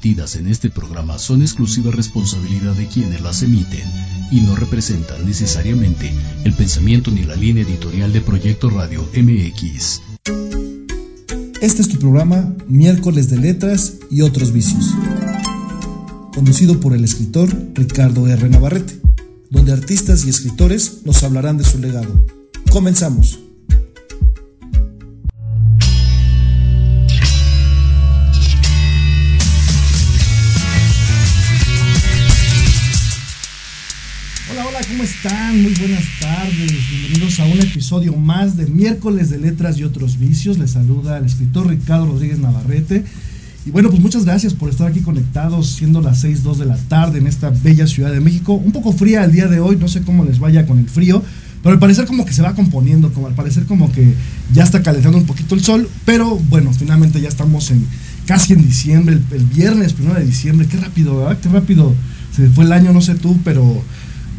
vertidas en este programa son exclusiva responsabilidad de quienes las emiten y no representan necesariamente el pensamiento ni la línea editorial de Proyecto Radio MX. Este es tu programa Miércoles de Letras y otros vicios, conducido por el escritor Ricardo R. Navarrete, donde artistas y escritores nos hablarán de su legado. Comenzamos. ¿Cómo están? Muy buenas tardes. Bienvenidos a un episodio más de Miércoles de Letras y otros vicios. Les saluda el escritor Ricardo Rodríguez Navarrete. Y bueno, pues muchas gracias por estar aquí conectados, siendo las 6, 2 de la tarde en esta bella Ciudad de México. Un poco fría el día de hoy, no sé cómo les vaya con el frío, pero al parecer como que se va componiendo, como al parecer como que ya está calentando un poquito el sol, pero bueno, finalmente ya estamos en casi en diciembre, el, el viernes, primero de diciembre, qué rápido, ¿verdad? Qué rápido se fue el año, no sé tú, pero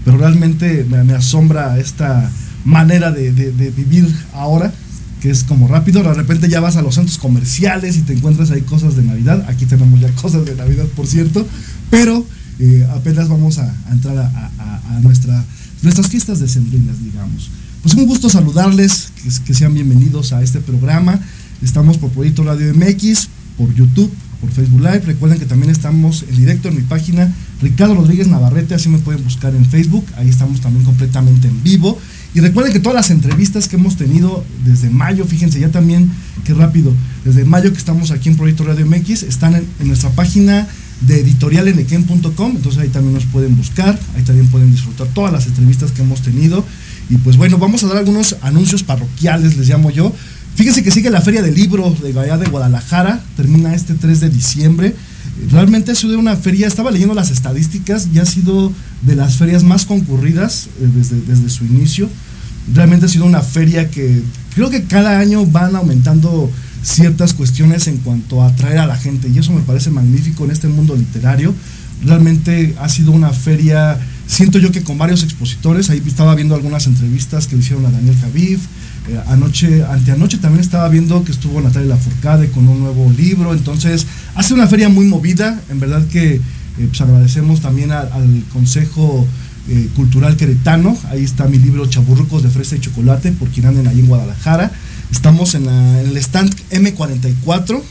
pero realmente me, asombra esta manera de, vivir ahora, que es como rápido, de repente ya vas a los centros comerciales y te encuentras ahí cosas de Navidad, aquí tenemos ya cosas de Navidad, por cierto, pero eh, apenas vamos a, entrar a, nuestra, nuestras fiestas decembrinas, digamos. Pues un gusto saludarles, que, que sean bienvenidos a este programa. Estamos por Proyecto Radio MX, por YouTube, por Facebook Live. Recuerden que también estamos en directo en mi página Ricardo Rodríguez Navarrete, así me pueden buscar en Facebook, ahí estamos también completamente en vivo. Y recuerden que todas las entrevistas que hemos tenido desde mayo, fíjense ya también, qué rápido, desde mayo que estamos aquí en Proyecto Radio MX, están en, nuestra página de editorialenequem.com, entonces ahí también nos pueden buscar, ahí también pueden disfrutar todas las entrevistas que hemos tenido. Y pues bueno, vamos a dar algunos anuncios parroquiales, les llamo yo. Fíjense que sigue la Feria del Libro de Gaya de Guadalajara, termina este 3 de diciembre. Realmente ha sido una feria, estaba leyendo las estadísticas y ha sido de las ferias más concurridas eh, desde, desde su inicio. Realmente ha sido una feria que creo que cada año van aumentando ciertas cuestiones en cuanto a atraer a la gente y eso me parece magnífico en este mundo literario. Realmente ha sido una feria, siento yo que con varios expositores, ahí estaba viendo algunas entrevistas que le hicieron a Daniel Javif, eh, anoche, anteanoche también estaba viendo que estuvo Natalia Lafourcade con un nuevo libro, entonces hace una feria muy movida, en verdad que eh, pues agradecemos también al Consejo eh, Cultural Queretano, ahí está mi libro Chaburrucos de Fresa y Chocolate, por quien anden ahí en Guadalajara, estamos en, el stand M44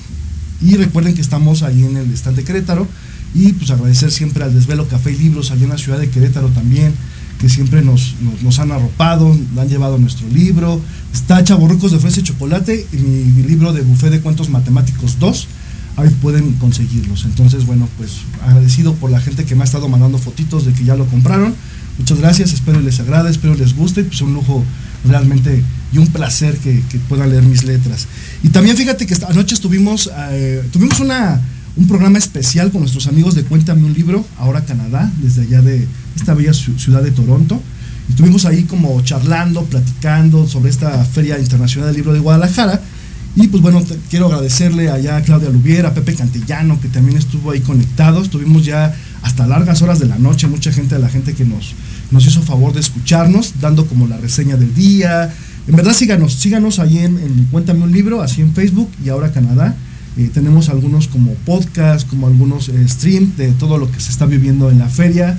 y recuerden que estamos ahí en el stand de Querétaro. Y pues agradecer siempre al Desvelo Café y Libros allá en la ciudad de Querétaro también, que siempre nos, nos, han arropado, han llevado nuestro libro. Está Chaborrucos de Fresa y Chocolate y mi, libro de Buffet de Cuentos Matemáticos 2. Ahí pueden conseguirlos. Entonces, bueno, pues agradecido por la gente que me ha estado mandando fotitos de que ya lo compraron. Muchas gracias, espero les agrade, espero les guste. Pues un lujo realmente y un placer que, puedan leer mis letras. Y también fíjate que anoche estuvimos, eh, tuvimos una un programa especial con nuestros amigos de Cuéntame un libro, ahora Canadá, desde allá de esta bella ciudad de Toronto. Y estuvimos ahí como charlando, platicando sobre esta Feria Internacional del Libro de Guadalajara. Y pues bueno, quiero agradecerle allá a Claudia Lubiera, a Pepe Cantillano, que también estuvo ahí conectado. Estuvimos ya hasta largas horas de la noche, mucha gente de la gente que nos, nos hizo favor de escucharnos, dando como la reseña del día. En verdad síganos, síganos ahí en, en Cuéntame un libro, así en Facebook y ahora Canadá. Eh, tenemos algunos como podcast, como algunos eh, streams de todo lo que se está viviendo en la feria.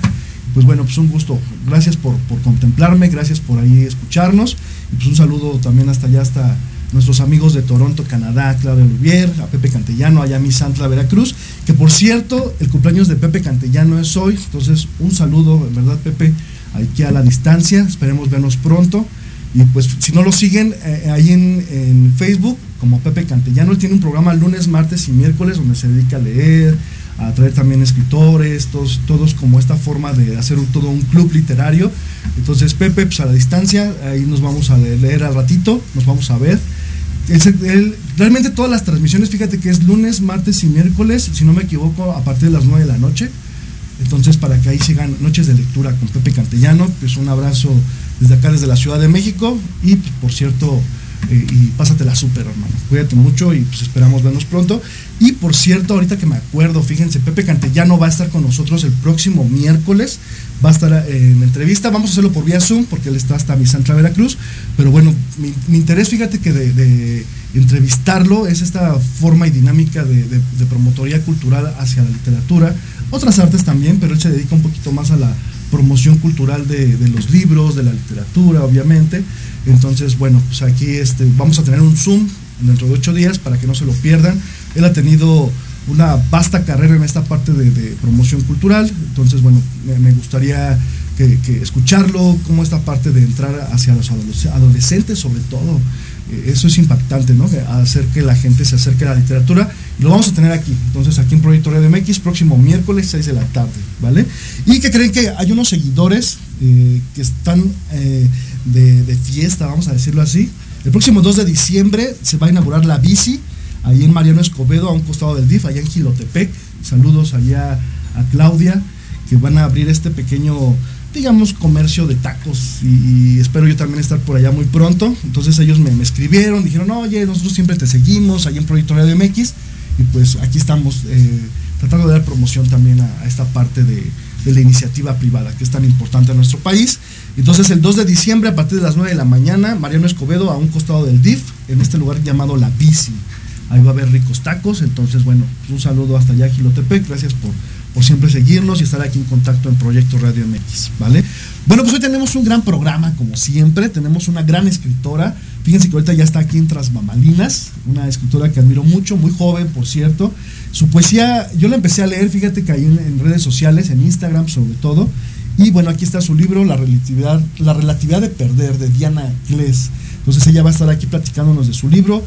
Pues bueno, pues un gusto. Gracias por, contemplarme, gracias por ahí escucharnos. Y pues un saludo también hasta allá, hasta nuestros amigos de Toronto, Canadá, Claudia Lubier, a Pepe Cantellano, allá mi Santla, Veracruz. Que por cierto, el cumpleaños de Pepe Cantellano es hoy. Entonces, un saludo, en verdad, Pepe, aquí a la distancia. Esperemos vernos pronto. Y pues si no lo siguen eh, ahí en, en, Facebook como Pepe Cantellano, él tiene un programa lunes, martes y miércoles donde se dedica a leer, a traer también escritores, todos, todos como esta forma de hacer todo un club literario. Entonces Pepe, pues a la distancia, ahí nos vamos a leer, al ratito, nos vamos a ver. realmente todas las transmisiones, fíjate que es lunes, martes y miércoles, si no me equivoco, a partir de las 9 de la noche. Entonces, para que ahí sigan noches de lectura con Pepe Cantellano, pues un abrazo desde acá, desde la Ciudad de México. Y pues, por cierto, eh, y pásatela súper, hermano. Cuídate mucho y pues esperamos vernos pronto. Y por cierto, ahorita que me acuerdo, fíjense, Pepe Cantellano va a estar con nosotros el próximo miércoles. Va a estar eh, en entrevista. Vamos a hacerlo por vía Zoom porque él está hasta mi Santa Veracruz. Pero bueno, mi, interés, fíjate que de, entrevistarlo, es esta forma y dinámica de, promotoría cultural hacia la literatura, otras artes también, pero él se dedica un poquito más a la promoción cultural de, los libros, de la literatura, obviamente. Entonces, bueno, pues aquí este, vamos a tener un Zoom dentro de ocho días para que no se lo pierdan. Él ha tenido una vasta carrera en esta parte de, promoción cultural, entonces, bueno, me, gustaría escucharlo, como esta parte de entrar hacia los adolescentes sobre todo, eso es impactante, ¿no? Hacer que la gente se acerque a la literatura. Y lo vamos a tener aquí. Entonces, aquí en Proyecto Radio MX, próximo miércoles, 6 de la tarde, ¿vale? Y que creen que hay unos seguidores eh, que están eh, de, fiesta, vamos a decirlo así. El próximo 2 de diciembre se va a inaugurar la bici, ahí en Mariano Escobedo, a un costado del DIF, allá en Gilotepec. Saludos allá a Claudia, que van a abrir este pequeño digamos, comercio de tacos y, espero yo también estar por allá muy pronto. Entonces ellos me, escribieron, dijeron, oye, nosotros siempre te seguimos allá en Proyecto Radio MX y pues aquí estamos eh, tratando de dar promoción también a, esta parte de, la iniciativa privada que es tan importante en nuestro país. Entonces el 2 de diciembre a partir de las 9 de la mañana, Mariano Escobedo a un costado del DIF, en este lugar llamado La Bici. Ahí va a haber ricos tacos, entonces bueno, un saludo hasta allá, Gilotepec, gracias por por siempre seguirnos y estar aquí en contacto en Proyecto Radio MX, ¿vale? Bueno, pues hoy tenemos un gran programa, como siempre, tenemos una gran escritora, fíjense que ahorita ya está aquí en Tras Mamalinas, una escritora que admiro mucho, muy joven, por cierto. Su poesía, yo la empecé a leer, fíjate que ahí en, redes sociales, en Instagram sobre todo, y bueno, aquí está su libro, La relatividad, la relatividad de perder, de Diana Gless. Entonces ella va a estar aquí platicándonos de su libro.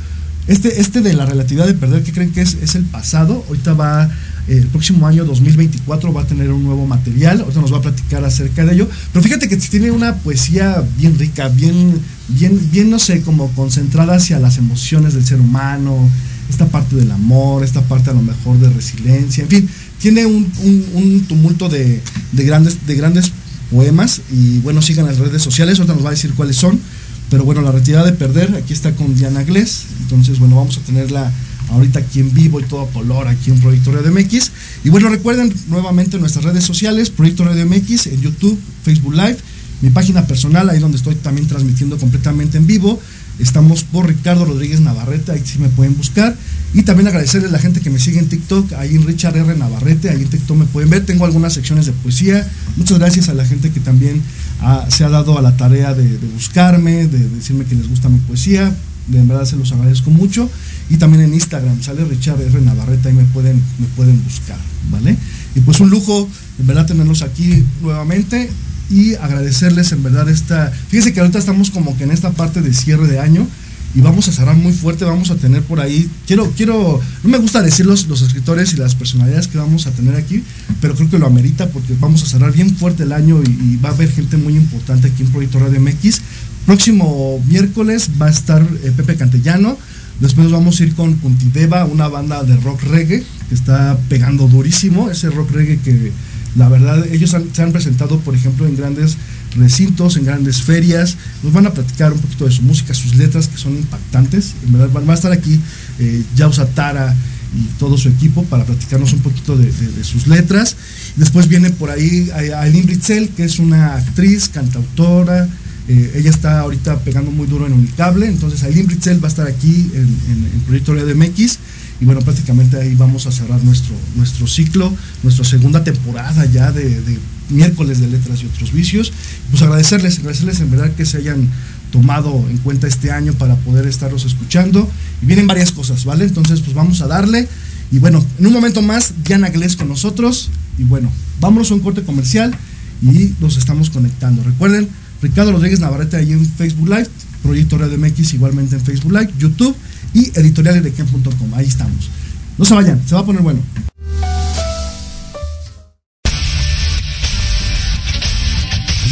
Este, este de la relatividad de perder, ¿qué creen que es? Es el pasado. Ahorita va el próximo año 2024 va a tener un nuevo material, ahorita nos va a platicar acerca de ello, pero fíjate que tiene una poesía bien rica, bien, bien, bien, no sé, como concentrada hacia las emociones del ser humano, esta parte del amor, esta parte a lo mejor de resiliencia, en fin, tiene un, tumulto de, grandes, de grandes poemas. Y bueno, sigan las redes sociales, ahorita nos va a decir cuáles son, pero bueno, la retirada de perder, aquí está con Diana Glés, entonces bueno, vamos a tenerla ahorita aquí en vivo y todo color aquí en Proyecto Radio MX. Y bueno, recuerden nuevamente nuestras redes sociales, Proyecto Radio MX en YouTube, Facebook Live, mi página personal, ahí donde estoy también transmitiendo completamente en vivo. Estamos por Ricardo Rodríguez Navarrete, ahí sí me pueden buscar. Y también agradecerles a la gente que me sigue en TikTok, ahí en Richard R. Navarrete, ahí en TikTok me pueden ver. Tengo algunas secciones de poesía. Muchas gracias a la gente que también se ha dado a la tarea de, de buscarme, de decirme que les gusta mi poesía. De verdad se los agradezco mucho y también en Instagram sale Richard R. Navarreta y me pueden, me pueden buscar, ¿vale? Y pues un lujo, en verdad, tenerlos aquí nuevamente y agradecerles en verdad esta... Fíjense que ahorita estamos como que en esta parte de cierre de año y vamos a cerrar muy fuerte, vamos a tener por ahí, quiero, quiero, no me gusta decir los, los escritores y las personalidades que vamos a tener aquí, pero creo que lo amerita porque vamos a cerrar bien fuerte el año y, va a haber gente muy importante aquí en Proyecto Radio MX. Próximo miércoles va a estar eh, Pepe Cantellano, Después vamos a ir con Puntideva, una banda de rock reggae que está pegando durísimo. Ese rock reggae que la verdad ellos se han presentado, por ejemplo, en grandes recintos, en grandes ferias. Nos van a platicar un poquito de su música, sus letras que son impactantes. En verdad va a estar aquí eh, Tara y todo su equipo para platicarnos un poquito de, sus letras. Después viene por ahí Aileen Ritzel, que es una actriz, cantautora, eh, ella está ahorita pegando muy duro en Unicable, entonces Aileen Britzel va a estar aquí en, el Proyecto de MX y bueno, prácticamente ahí vamos a cerrar nuestro, nuestro ciclo, nuestra segunda temporada ya de, miércoles de letras y otros vicios. Pues agradecerles, agradecerles en verdad que se hayan tomado en cuenta este año para poder estarlos escuchando. Y vienen varias cosas, ¿vale? Entonces, pues vamos a darle. Y bueno, en un momento más, Diana Glés con nosotros. Y bueno, vámonos a un corte comercial y nos estamos conectando. Recuerden, Ricardo Rodríguez Navarrete ahí en Facebook Live, Proyecto Radio MX igualmente en Facebook Live, YouTube y editorialedequem.com. Ahí estamos. No se vayan, se va a poner bueno.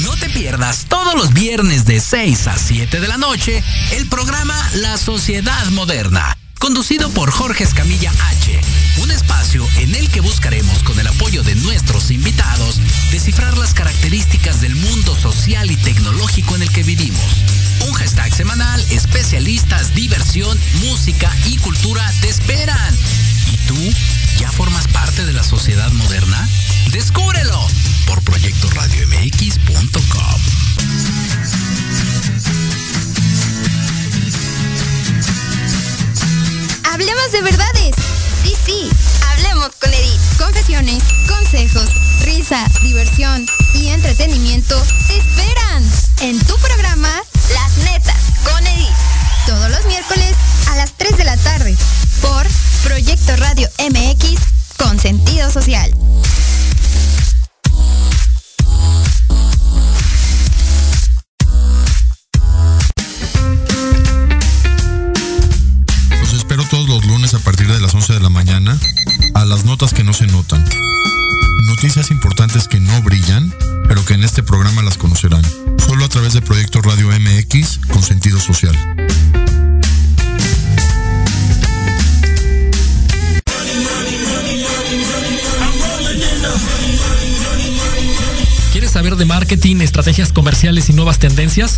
No te pierdas todos los viernes de 6 a 7 de la noche el programa La Sociedad Moderna conducido por Jorge Escamilla H, un espacio en el que buscaremos con el apoyo de nuestros invitados descifrar las características del mundo social y tecnológico en el que vivimos. Un hashtag semanal, especialistas, diversión, música y cultura te esperan. ¿Y tú ya formas parte de la sociedad moderna? Descúbrelo por proyectoradiomx.com. Sí, hablemos con Edith. Confesiones, consejos, risa, diversión y entretenimiento te esperan en tu programa Las Netas con Edith. Todos los miércoles a las 3 de la tarde por Proyecto Radio MX con sentido social. Los espero todos los lunes a partir de las 11 de la mañana a las notas que no se notan. Noticias importantes que no brillan, pero que en este programa las conocerán. A través de Proyecto Radio MX con sentido social. ¿Quieres saber de marketing, estrategias comerciales y nuevas tendencias?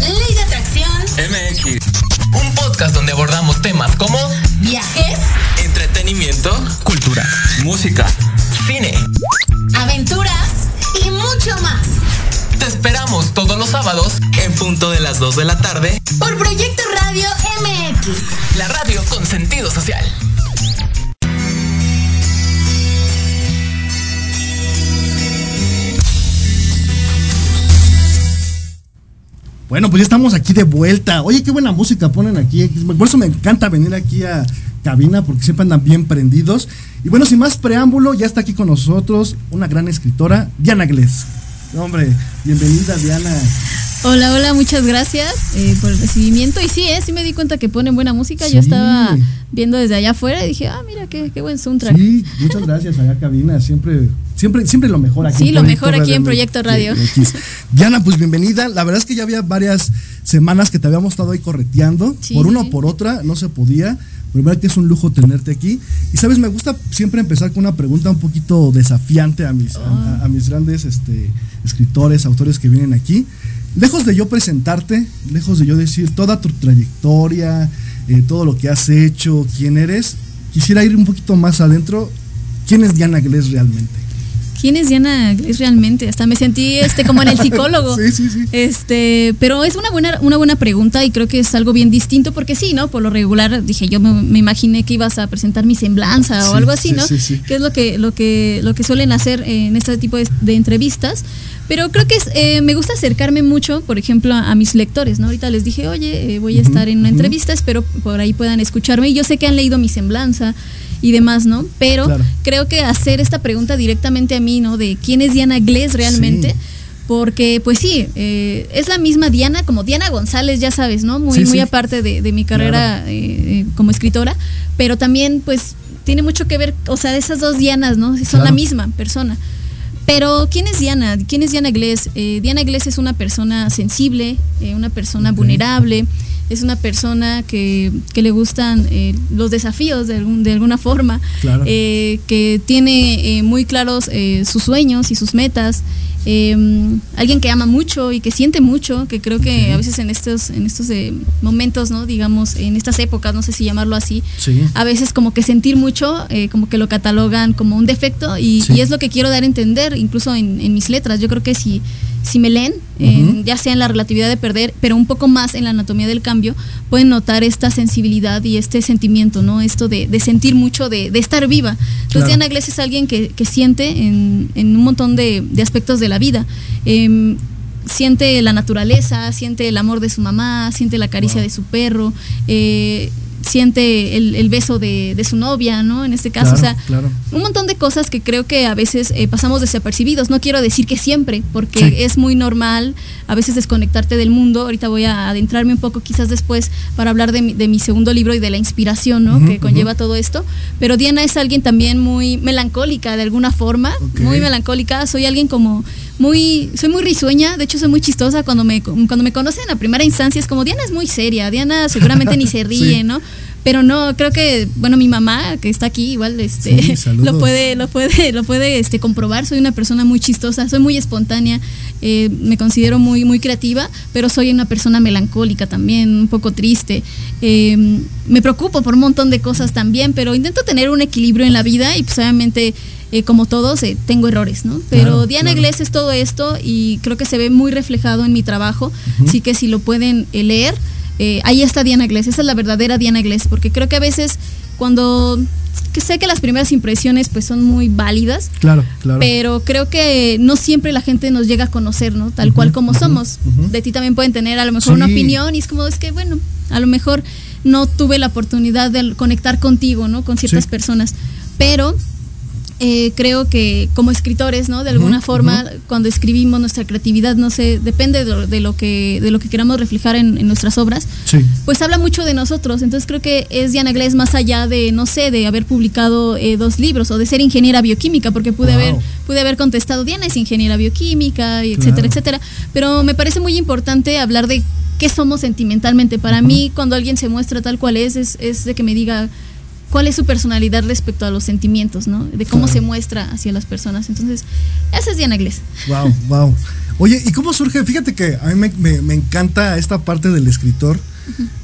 Ley de Atracción. MX. Un podcast donde abordamos temas como Viajes. entretenimiento, Cultura. Música. cine. Aventuras y mucho más. Te esperamos todos los sábados en punto de las 2 de la tarde. Por Proyecto Radio MX. La radio con sentido social. Bueno, pues ya estamos aquí de vuelta. Oye, qué buena música ponen aquí. Por eso me encanta venir aquí a cabina porque siempre andan bien prendidos. Y bueno, sin más preámbulo, ya está aquí con nosotros una gran escritora, Diana Glés. Hombre, bienvenida Diana. Hola, hola, muchas gracias eh, por el recibimiento. Y sí, eh, sí me di cuenta que ponen buena música. Yo estaba viendo desde allá afuera y dije, ah, mira, qué, qué buen soundtrack. Sí, muchas gracias allá cabina. Siempre, siempre, siempre lo mejor aquí. Sí, en lo Proyecto mejor aquí en. Proyecto Radio. MX. Diana, pues bienvenida. La verdad es que ya había varias semanas que te habíamos estado ahí correteando. Sí, por una o por otra, no se podía. Pero verdad que es un lujo tenerte aquí. Y sabes, me gusta siempre empezar con una pregunta un poquito desafiante a mis, a mis grandes este, escritores, autores que vienen aquí. Lejos de yo presentarte, lejos de yo decir toda tu trayectoria, eh, todo lo que has hecho, quién eres, quisiera ir un poquito más adentro. ¿Quién es Diana Glés realmente? ¿Quién es Diana Gles realmente? Hasta me sentí este como en el psicólogo. Sí, sí, sí. Este, pero es una buena, una buena pregunta y creo que es algo bien distinto porque sí, ¿no? Por lo regular dije, yo me, me imaginé que ibas a presentar mi semblanza o algo así, sí, ¿no? sí, sí. Que es lo que, lo que, lo que suelen hacer en este tipo de, de entrevistas. Pero creo que es, eh, me gusta acercarme mucho, por ejemplo, a, a mis lectores, ¿no? Ahorita les dije, oye, eh, voy a estar en una entrevista, espero por ahí puedan escucharme. Y yo sé que han leído mi semblanza y demás, ¿no? Pero Claro. creo que hacer esta pregunta directamente a mí, ¿no? De quién es Diana Glés realmente. Sí. Porque, pues sí, eh, es la misma Diana, como Diana González, ya sabes, ¿no? Muy, Sí, muy sí. aparte de, de mi carrera eh, eh, como escritora, pero también, pues, tiene mucho que ver, o sea, esas dos Dianas, ¿no? Son Claro. la misma persona. Pero, ¿quién es Diana? ¿Quién es Diana Glés? Eh, Diana Glés es una persona sensible, eh, una persona vulnerable, es una persona que, que le gustan eh, los desafíos de, algún- de alguna forma, Claro. que tiene muy claros sus sueños y sus metas, eh, alguien que ama mucho y que siente mucho, que creo que a veces en estos, en estos eh, momentos, ¿no? digamos, en estas épocas, no sé si llamarlo así, Sí. a veces como que sentir mucho, eh, como que lo catalogan como un defecto y, Sí. y es lo que quiero dar a entender, incluso en, en mis letras. Yo creo que si, si me leen, en- Ujú. ya sea en la relatividad de perder, pero un poco más en la anatomía del cambio, pueden notar esta sensibilidad y este sentimiento, ¿no? Esto de, de sentir mucho, de, de estar viva. Entonces Claro. Diana Glés es alguien que, que siente en, en un montón de, de aspectos de la vida. Em, siente la naturaleza, siente el amor de su mamá, siente la caricia Wow. de su perro, eh, siente el, el beso de, de su novia, ¿no? En este caso, Claro, o sea, claro. un montón de cosas que creo que a veces eh, pasamos desapercibidos. No quiero decir que siempre, porque Sí. es muy normal a veces desconectarte del mundo. Ahorita voy a adentrarme un poco quizás después para hablar de mi, de mi segundo libro y de la inspiración, ¿no? Que conlleva todo esto. Pero Diana es alguien también muy melancólica de alguna forma, muy melancólica. Soy alguien como muy, soy muy risueña, de hecho soy muy chistosa cuando me, cuando me conocen a primera instancia es como Diana es muy seria, Diana seguramente ni se ríe, Sí. ¿no? Pero no, creo que, bueno, mi mamá, que está aquí, igual, este, Sí, lo puede, lo puede, lo puede, este, comprobar. Soy una persona muy chistosa, soy muy espontánea, eh, me considero muy, muy creativa, pero soy una persona melancólica también, un poco triste. Eh, me preocupo por un montón de cosas también, pero intento tener un equilibrio en la vida y pues obviamente eh, como todos, eh, tengo errores, ¿no? Pero Claro, Diana claro. Iglesias es todo esto y creo que se ve muy reflejado en mi trabajo, así que si lo pueden eh, leer, eh, ahí está Diana Iglesias, esa es la verdadera Diana Iglesias, porque creo que a veces cuando que sé que las primeras impresiones pues son muy válidas, Claro, claro. pero creo que no siempre la gente nos llega a conocer, ¿no? Tal cual como somos. De ti también pueden tener a lo mejor una opinión y es como, es que bueno, a lo mejor no tuve la oportunidad de conectar contigo, ¿no? Con ciertas Sí. personas. Pero eh, creo que como escritores, ¿no? De alguna forma, cuando escribimos nuestra creatividad, no sé, depende de lo, de lo que de lo que queramos reflejar en, en nuestras obras, Sí. pues habla mucho de nosotros. Entonces creo que es Diana Glés más allá de, no sé, de haber publicado eh, dos libros o de ser ingeniera bioquímica, porque pude Wow. haber pude haber contestado, Diana es ingeniera bioquímica, y etcétera, Claro. etcétera. Pero me parece muy importante hablar de qué somos sentimentalmente. Para mí, cuando alguien se muestra tal cual es, es, es de que me diga cuál es su personalidad respecto a los sentimientos, ¿no? De cómo Claro. se muestra hacia las personas. Entonces, esa es Diana Glés. Wow, wow. Oye, ¿y cómo surge? Fíjate que a mí me, me- me encanta esta parte del escritor,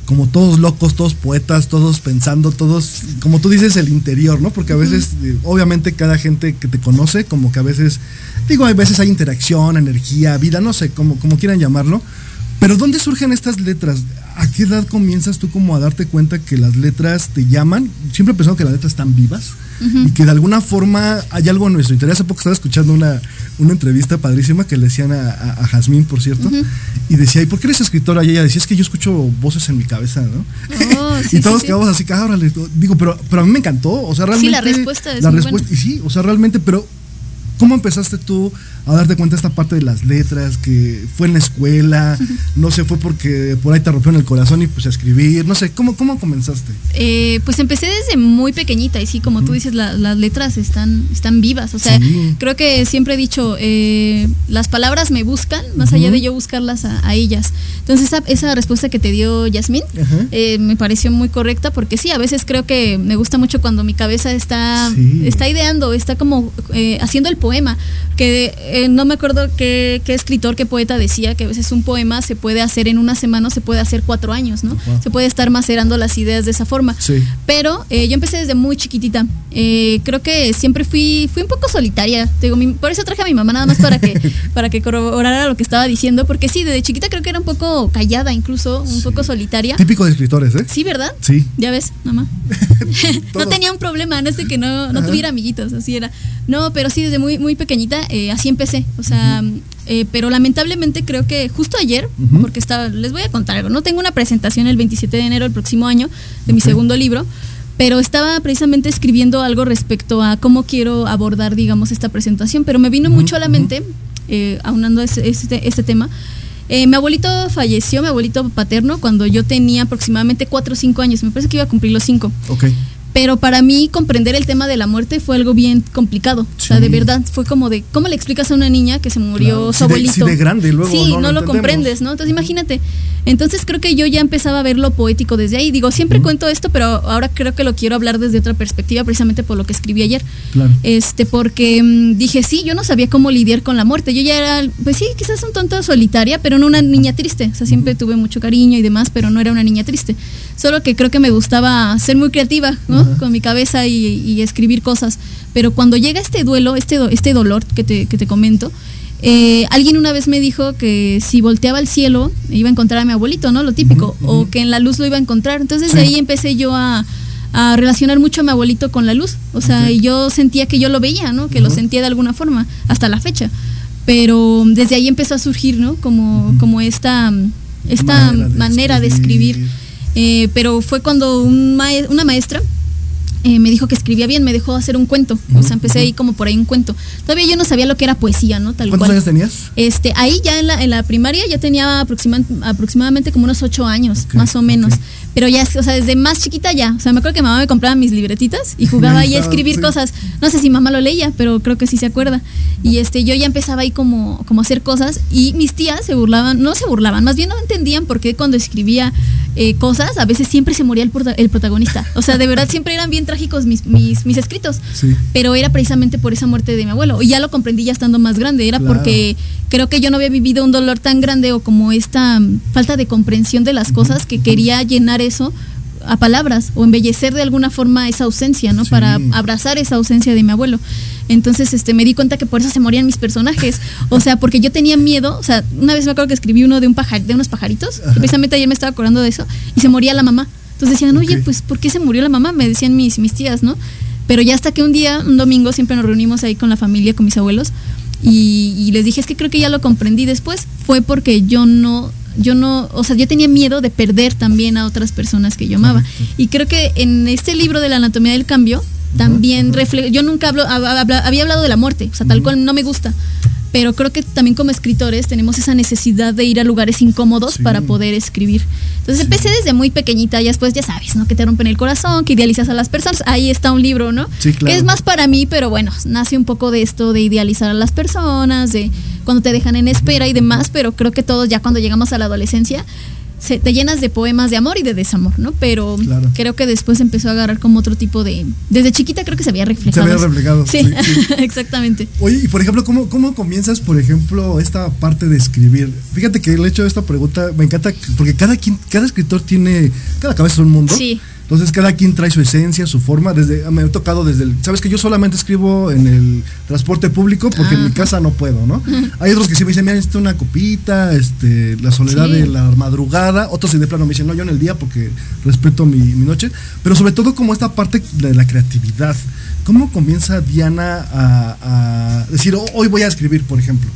como todos locos, todos poetas, todos pensando, todos, como tú dices, el interior, ¿no? Porque a veces, eh, obviamente, cada gente que te conoce, como que a veces, digo, a veces hay interacción, energía, vida, no sé, como, como quieran llamarlo. Pero ¿dónde surgen estas letras? ¿A qué edad comienzas tú como a darte cuenta que las letras te llaman? Siempre he pensado que las letras están vivas y que de alguna forma hay algo en nuestro interior. Hace poco estaba escuchando una, una entrevista padrísima que le decían a, a, a Jazmín, por cierto, y decía, ¿y por qué eres escritora? Y ella decía, es que yo escucho voces en mi cabeza, ¿no? Oh, sí, y todos sí, sí. quedamos así, "Ah, órale". Digo, pero, pero a mí me encantó, o sea, realmente... la respuesta es La muy respuesta, buena. y sí, o sea, realmente, pero ¿Cómo empezaste tú a darte cuenta de esta parte de las letras? Que fue en la escuela, no sé, fue porque por ahí te rompió en el corazón y pues a escribir, no sé, ¿cómo, cómo comenzaste? Eh, pues empecé desde muy pequeñita y sí, como tú dices, la- las letras están, están vivas. O sea, Sí. creo que siempre he dicho, eh, las palabras me buscan, más allá de yo buscarlas a, a ellas. Entonces esa, esa respuesta que te dio Yasmín eh, me pareció muy correcta porque sí, a veces creo que me gusta mucho cuando mi cabeza está, Sí. está ideando, está como eh, haciendo el poema. Que eh, no me acuerdo qué, qué escritor, qué poeta decía que a veces un poema se puede hacer en una semana o se puede hacer cuatro años, ¿no? Wow. Se puede estar macerando las ideas de esa forma. Sí. Pero eh, yo empecé desde muy chiquitita. Eh, creo que siempre fui, fui un poco solitaria. Digo, mi- por eso traje a mi mamá nada más para que, para que corroborara lo que estaba diciendo. Porque sí, desde chiquita creo que era un poco callada, incluso, un poco solitaria. Típico de escritores, ¿eh? Sí, ¿verdad? Sí. Ya ves, mamá. no tenía un problema, no es de que no, no Ajá. tuviera amiguitos, así era. No, pero sí, desde muy, muy pequeñita, así empecé. O sea, eh, pero lamentablemente creo que justo ayer, porque estaba, les voy a contar algo, no tengo una presentación el 27 de enero del próximo año de mi segundo libro. Pero estaba precisamente escribiendo algo respecto a cómo quiero abordar, digamos, esta presentación. Pero me vino mucho a la mente, eh, aunando este, este tema, eh, mi abuelito falleció, mi abuelito paterno, cuando yo tenía aproximadamente 4 o 5 años. Me parece que iba a cumplir los 5. Ok. Pero para mí comprender el tema de la muerte fue algo bien complicado. O sea, de verdad, fue como de, ¿cómo le explicas a una niña que se murió Claro. su de- abuelito? si de grande luego Sí, no no, lo comprendes, ¿no? Entonces imagínate. Entonces creo que yo ya empezaba a ver lo poético desde ahí. Digo, siempre cuento esto, pero ahora creo que lo quiero hablar desde otra perspectiva, precisamente por lo que escribí ayer. Claro. Este, porque mm, dije, sí, yo no sabía cómo lidiar con la muerte. Yo ya era, pues sí, quizás un tonto solitaria, pero no una niña triste. O sea, siempre tuve mucho cariño y demás, pero no era una niña triste. Solo que creo que me gustaba ser muy creativa, ¿no? Con mi cabeza y, y escribir cosas. Pero cuando llega este duelo, este, este dolor que te, que te comento, eh, alguien una vez me dijo que si volteaba al cielo iba a encontrar a mi abuelito, ¿no? Lo típico, o que en la luz lo iba a encontrar. Entonces de Sí. ahí empecé yo a, a relacionar mucho a mi abuelito con la luz. O sea, Ok. y yo sentía que yo lo veía, ¿no? Que lo Ujú. sentía de alguna forma, hasta la fecha. Pero desde ahí empezó a surgir, ¿no? Como, como esta, esta Manera manera, de de escribir. escribir. Eh, pero fue cuando un una maestra eh, me dijo que escribía bien, me dejó hacer un cuento. O sea, empecé ahí como por ahí un cuento. Todavía yo no sabía lo que era poesía, ¿no? Tal ¿Cuántos cual. años tenías? Este, ahí ya en la, en la primaria ya tenía aproxima- aproximadamente como unos ocho años, más o menos. Pero ya, o sea, desde más chiquita ya. O sea, me acuerdo que mamá me compraba mis libretitas y jugaba ahí a escribir sí. cosas. No sé si mamá lo leía, pero creo que sí se acuerda. Y este, yo ya empezaba ahí como, como a hacer cosas y mis tías se burlaban, no se burlaban, más bien no entendían por qué cuando escribía eh, cosas, a veces siempre se moría el, el protagonista. O sea, de verdad siempre eran bien trágicos mis, mis, mis escritos. Sí. Pero era precisamente por esa muerte de mi abuelo. Y ya lo comprendí ya estando más grande. Era Claro. porque creo que yo no había vivido un dolor tan grande o como esta mm, falta de comprensión de las cosas que quería llenar eso a palabras o embellecer de alguna forma esa ausencia, ¿no? Sí. Para abrazar esa ausencia de mi abuelo. Entonces, este, me di cuenta que por eso se morían mis personajes. O sea, porque yo tenía miedo. O sea, una vez me acuerdo que escribí uno de un pajar, de unos pajaritos. que precisamente ayer me estaba acordando de eso. Y se moría la mamá. Entonces decían, oye, pues, ¿por qué se murió la mamá? Me decían mis, mis tías, ¿no? Pero ya hasta que un día, un domingo, siempre nos reunimos ahí con la familia, con mis abuelos. Y, y les dije, es que creo que ya lo comprendí después. Fue porque yo no, yo no, o sea, yo tenía miedo de perder también a otras personas que yo amaba. Y creo que en este libro de la anatomía del cambio, también refle- yo nunca hablo, hab- había hablado de la muerte, o sea, tal cual no me gusta. Pero creo que también como escritores tenemos esa necesidad de ir a lugares incómodos Sí. para poder escribir. Entonces empecé desde muy pequeñita, ya después ya sabes, ¿no? Que te rompen el corazón, que idealizas a las personas. Ahí está un libro, ¿no? Sí, claro. Que es más para mí, pero bueno, nace un poco de esto de idealizar a las personas, de cuando te dejan en espera y demás, pero creo que todos ya cuando llegamos a la adolescencia se, te llenas de poemas de amor y de desamor, ¿no? Pero Claro. creo que después empezó a agarrar como otro tipo de... Desde chiquita creo que se había reflejado. había eso. reflejado, Sí, sí, sí. exactamente. Oye, y por ejemplo, ¿cómo, ¿cómo comienzas, por ejemplo, esta parte de escribir? Fíjate que el hecho de esta pregunta me encanta porque cada quien, cada escritor tiene, cada cabeza es un mundo. Sí. Entonces cada quien trae su esencia, su forma. Desde me ha tocado desde el, sabes que yo solamente escribo en el transporte público porque en mi casa no puedo, ¿no? Hay otros que sí me dicen, mira, necesito una copita, este, la soledad Sí. de la madrugada. Otros sí de plano me dicen, no, yo en el día porque respeto mi, mi noche. Pero sobre todo como esta parte de la creatividad. ¿Cómo comienza Diana a, a decir, "Oh, hoy voy a escribir, por ejemplo?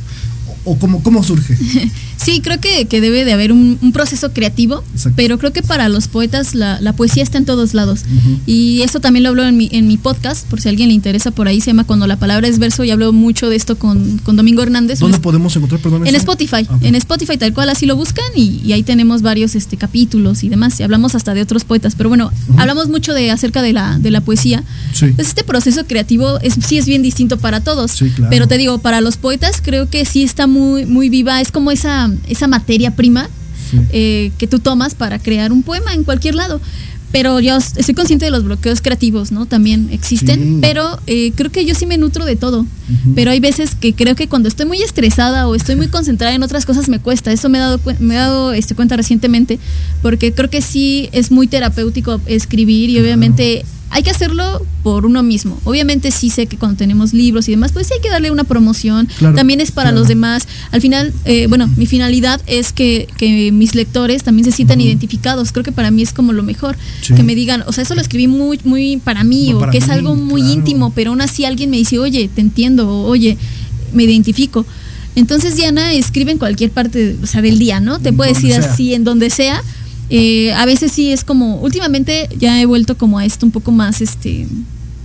O, cómo, cómo surge. Sí, creo que, que debe de haber un, un proceso creativo, Exacto. pero creo que para los poetas la, la poesía está en todos lados. Y eso también lo hablo en mi, en mi podcast, por si a alguien le interesa por ahí, se llama Cuando la palabra es verso y hablo mucho de esto con, con Domingo Hernández. ¿Dónde podemos encontrar, perdón? En? Spotify, Ah, ok. en Spotify tal cual así lo buscan y, y ahí tenemos varios este capítulos y demás. Y hablamos hasta de otros poetas, pero bueno, hablamos mucho de acerca de la, de la poesía. Sí. Pues este proceso creativo es, sí es bien distinto para todos. Sí, claro. Pero te digo, para los poetas creo que sí está muy, muy viva. Es como esa, esa materia prima Sí. eh, que tú tomas para crear un poema en cualquier lado. Pero yo estoy consciente de los bloqueos creativos, ¿no? También existen, Sí. pero eh, creo que yo sí me nutro de todo. Pero hay veces que creo que cuando estoy muy estresada o estoy muy concentrada en otras cosas me cuesta. Eso me he dado, me he dado este, cuenta recientemente, porque creo que sí es muy terapéutico escribir y obviamente hay que hacerlo por uno mismo. Obviamente sí sé que cuando tenemos libros y demás, pues sí hay que darle una promoción. Claro, también es para claro. los demás. Al final, eh, bueno, mi finalidad es que, que mis lectores también se sientan identificados. Creo que para mí es como lo mejor. Sí. Que me digan, o sea, eso lo escribí muy, muy para mí, o para que es algo muy claro. íntimo, pero aún así alguien me dice, oye, te entiendo, o, oye, me identifico. Entonces Diana escribe en cualquier parte o sea, del día, ¿no? Te puede decir así, en donde sea. Eh, a veces sí es como, últimamente ya he vuelto como a esto un poco más, este,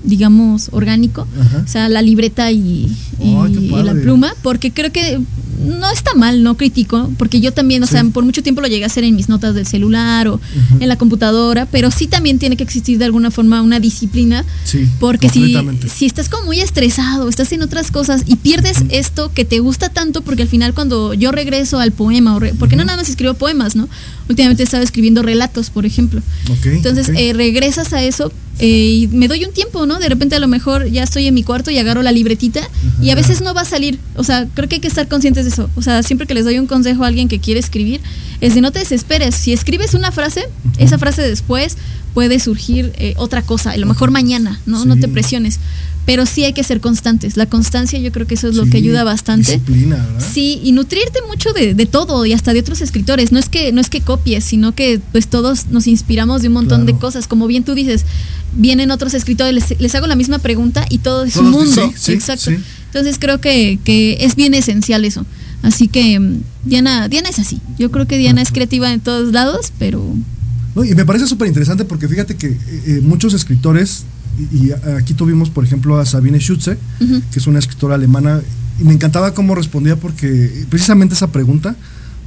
digamos, orgánico. Ajá. O sea, la libreta y, y- la pluma, porque creo que no está mal, no critico, porque yo también, o Sí. sea, por mucho tiempo lo llegué a hacer en mis notas del celular o en la computadora, pero sí también tiene que existir de alguna forma una disciplina, Sí, porque si, si estás como muy estresado, estás en otras cosas y pierdes esto que te gusta tanto, porque al final cuando yo regreso al poema, o re- porque no nada más escribo poemas, ¿no? Últimamente he estado escribiendo relatos, por ejemplo. Entonces eh, regresas a eso eh, y me doy un tiempo, ¿no? De repente a lo mejor ya estoy en mi cuarto y agarro la libretita y a veces no va a salir. O sea, creo que hay que estar conscientes de eso. O sea, siempre que les doy un consejo a alguien que quiere escribir, es de no te desesperes. Si escribes una frase, esa frase después puede surgir eh, otra cosa, a lo mejor mañana, ¿no? No te presiones. Pero sí hay que ser constantes. La constancia yo creo que eso es lo Sí, que ayuda bastante. Disciplina, ¿verdad? Sí, y nutrirte mucho de, de todo y hasta de otros escritores. No es que no es que copies, sino que pues todos nos inspiramos de un montón de cosas. Como bien tú dices, vienen otros escritores, les, les hago la misma pregunta y todo es un mundo. sí, sí, Exacto. Entonces creo que, que es bien esencial eso. Así que mm, Diana, Diana es así. Yo creo que Diana es creativa en todos lados, pero No, y me parece súper interesante porque fíjate que eh, eh, muchos escritores, y, y aquí tuvimos por ejemplo a Sabine Schutze, que es una escritora alemana, y me encantaba cómo respondía porque eh, precisamente esa pregunta,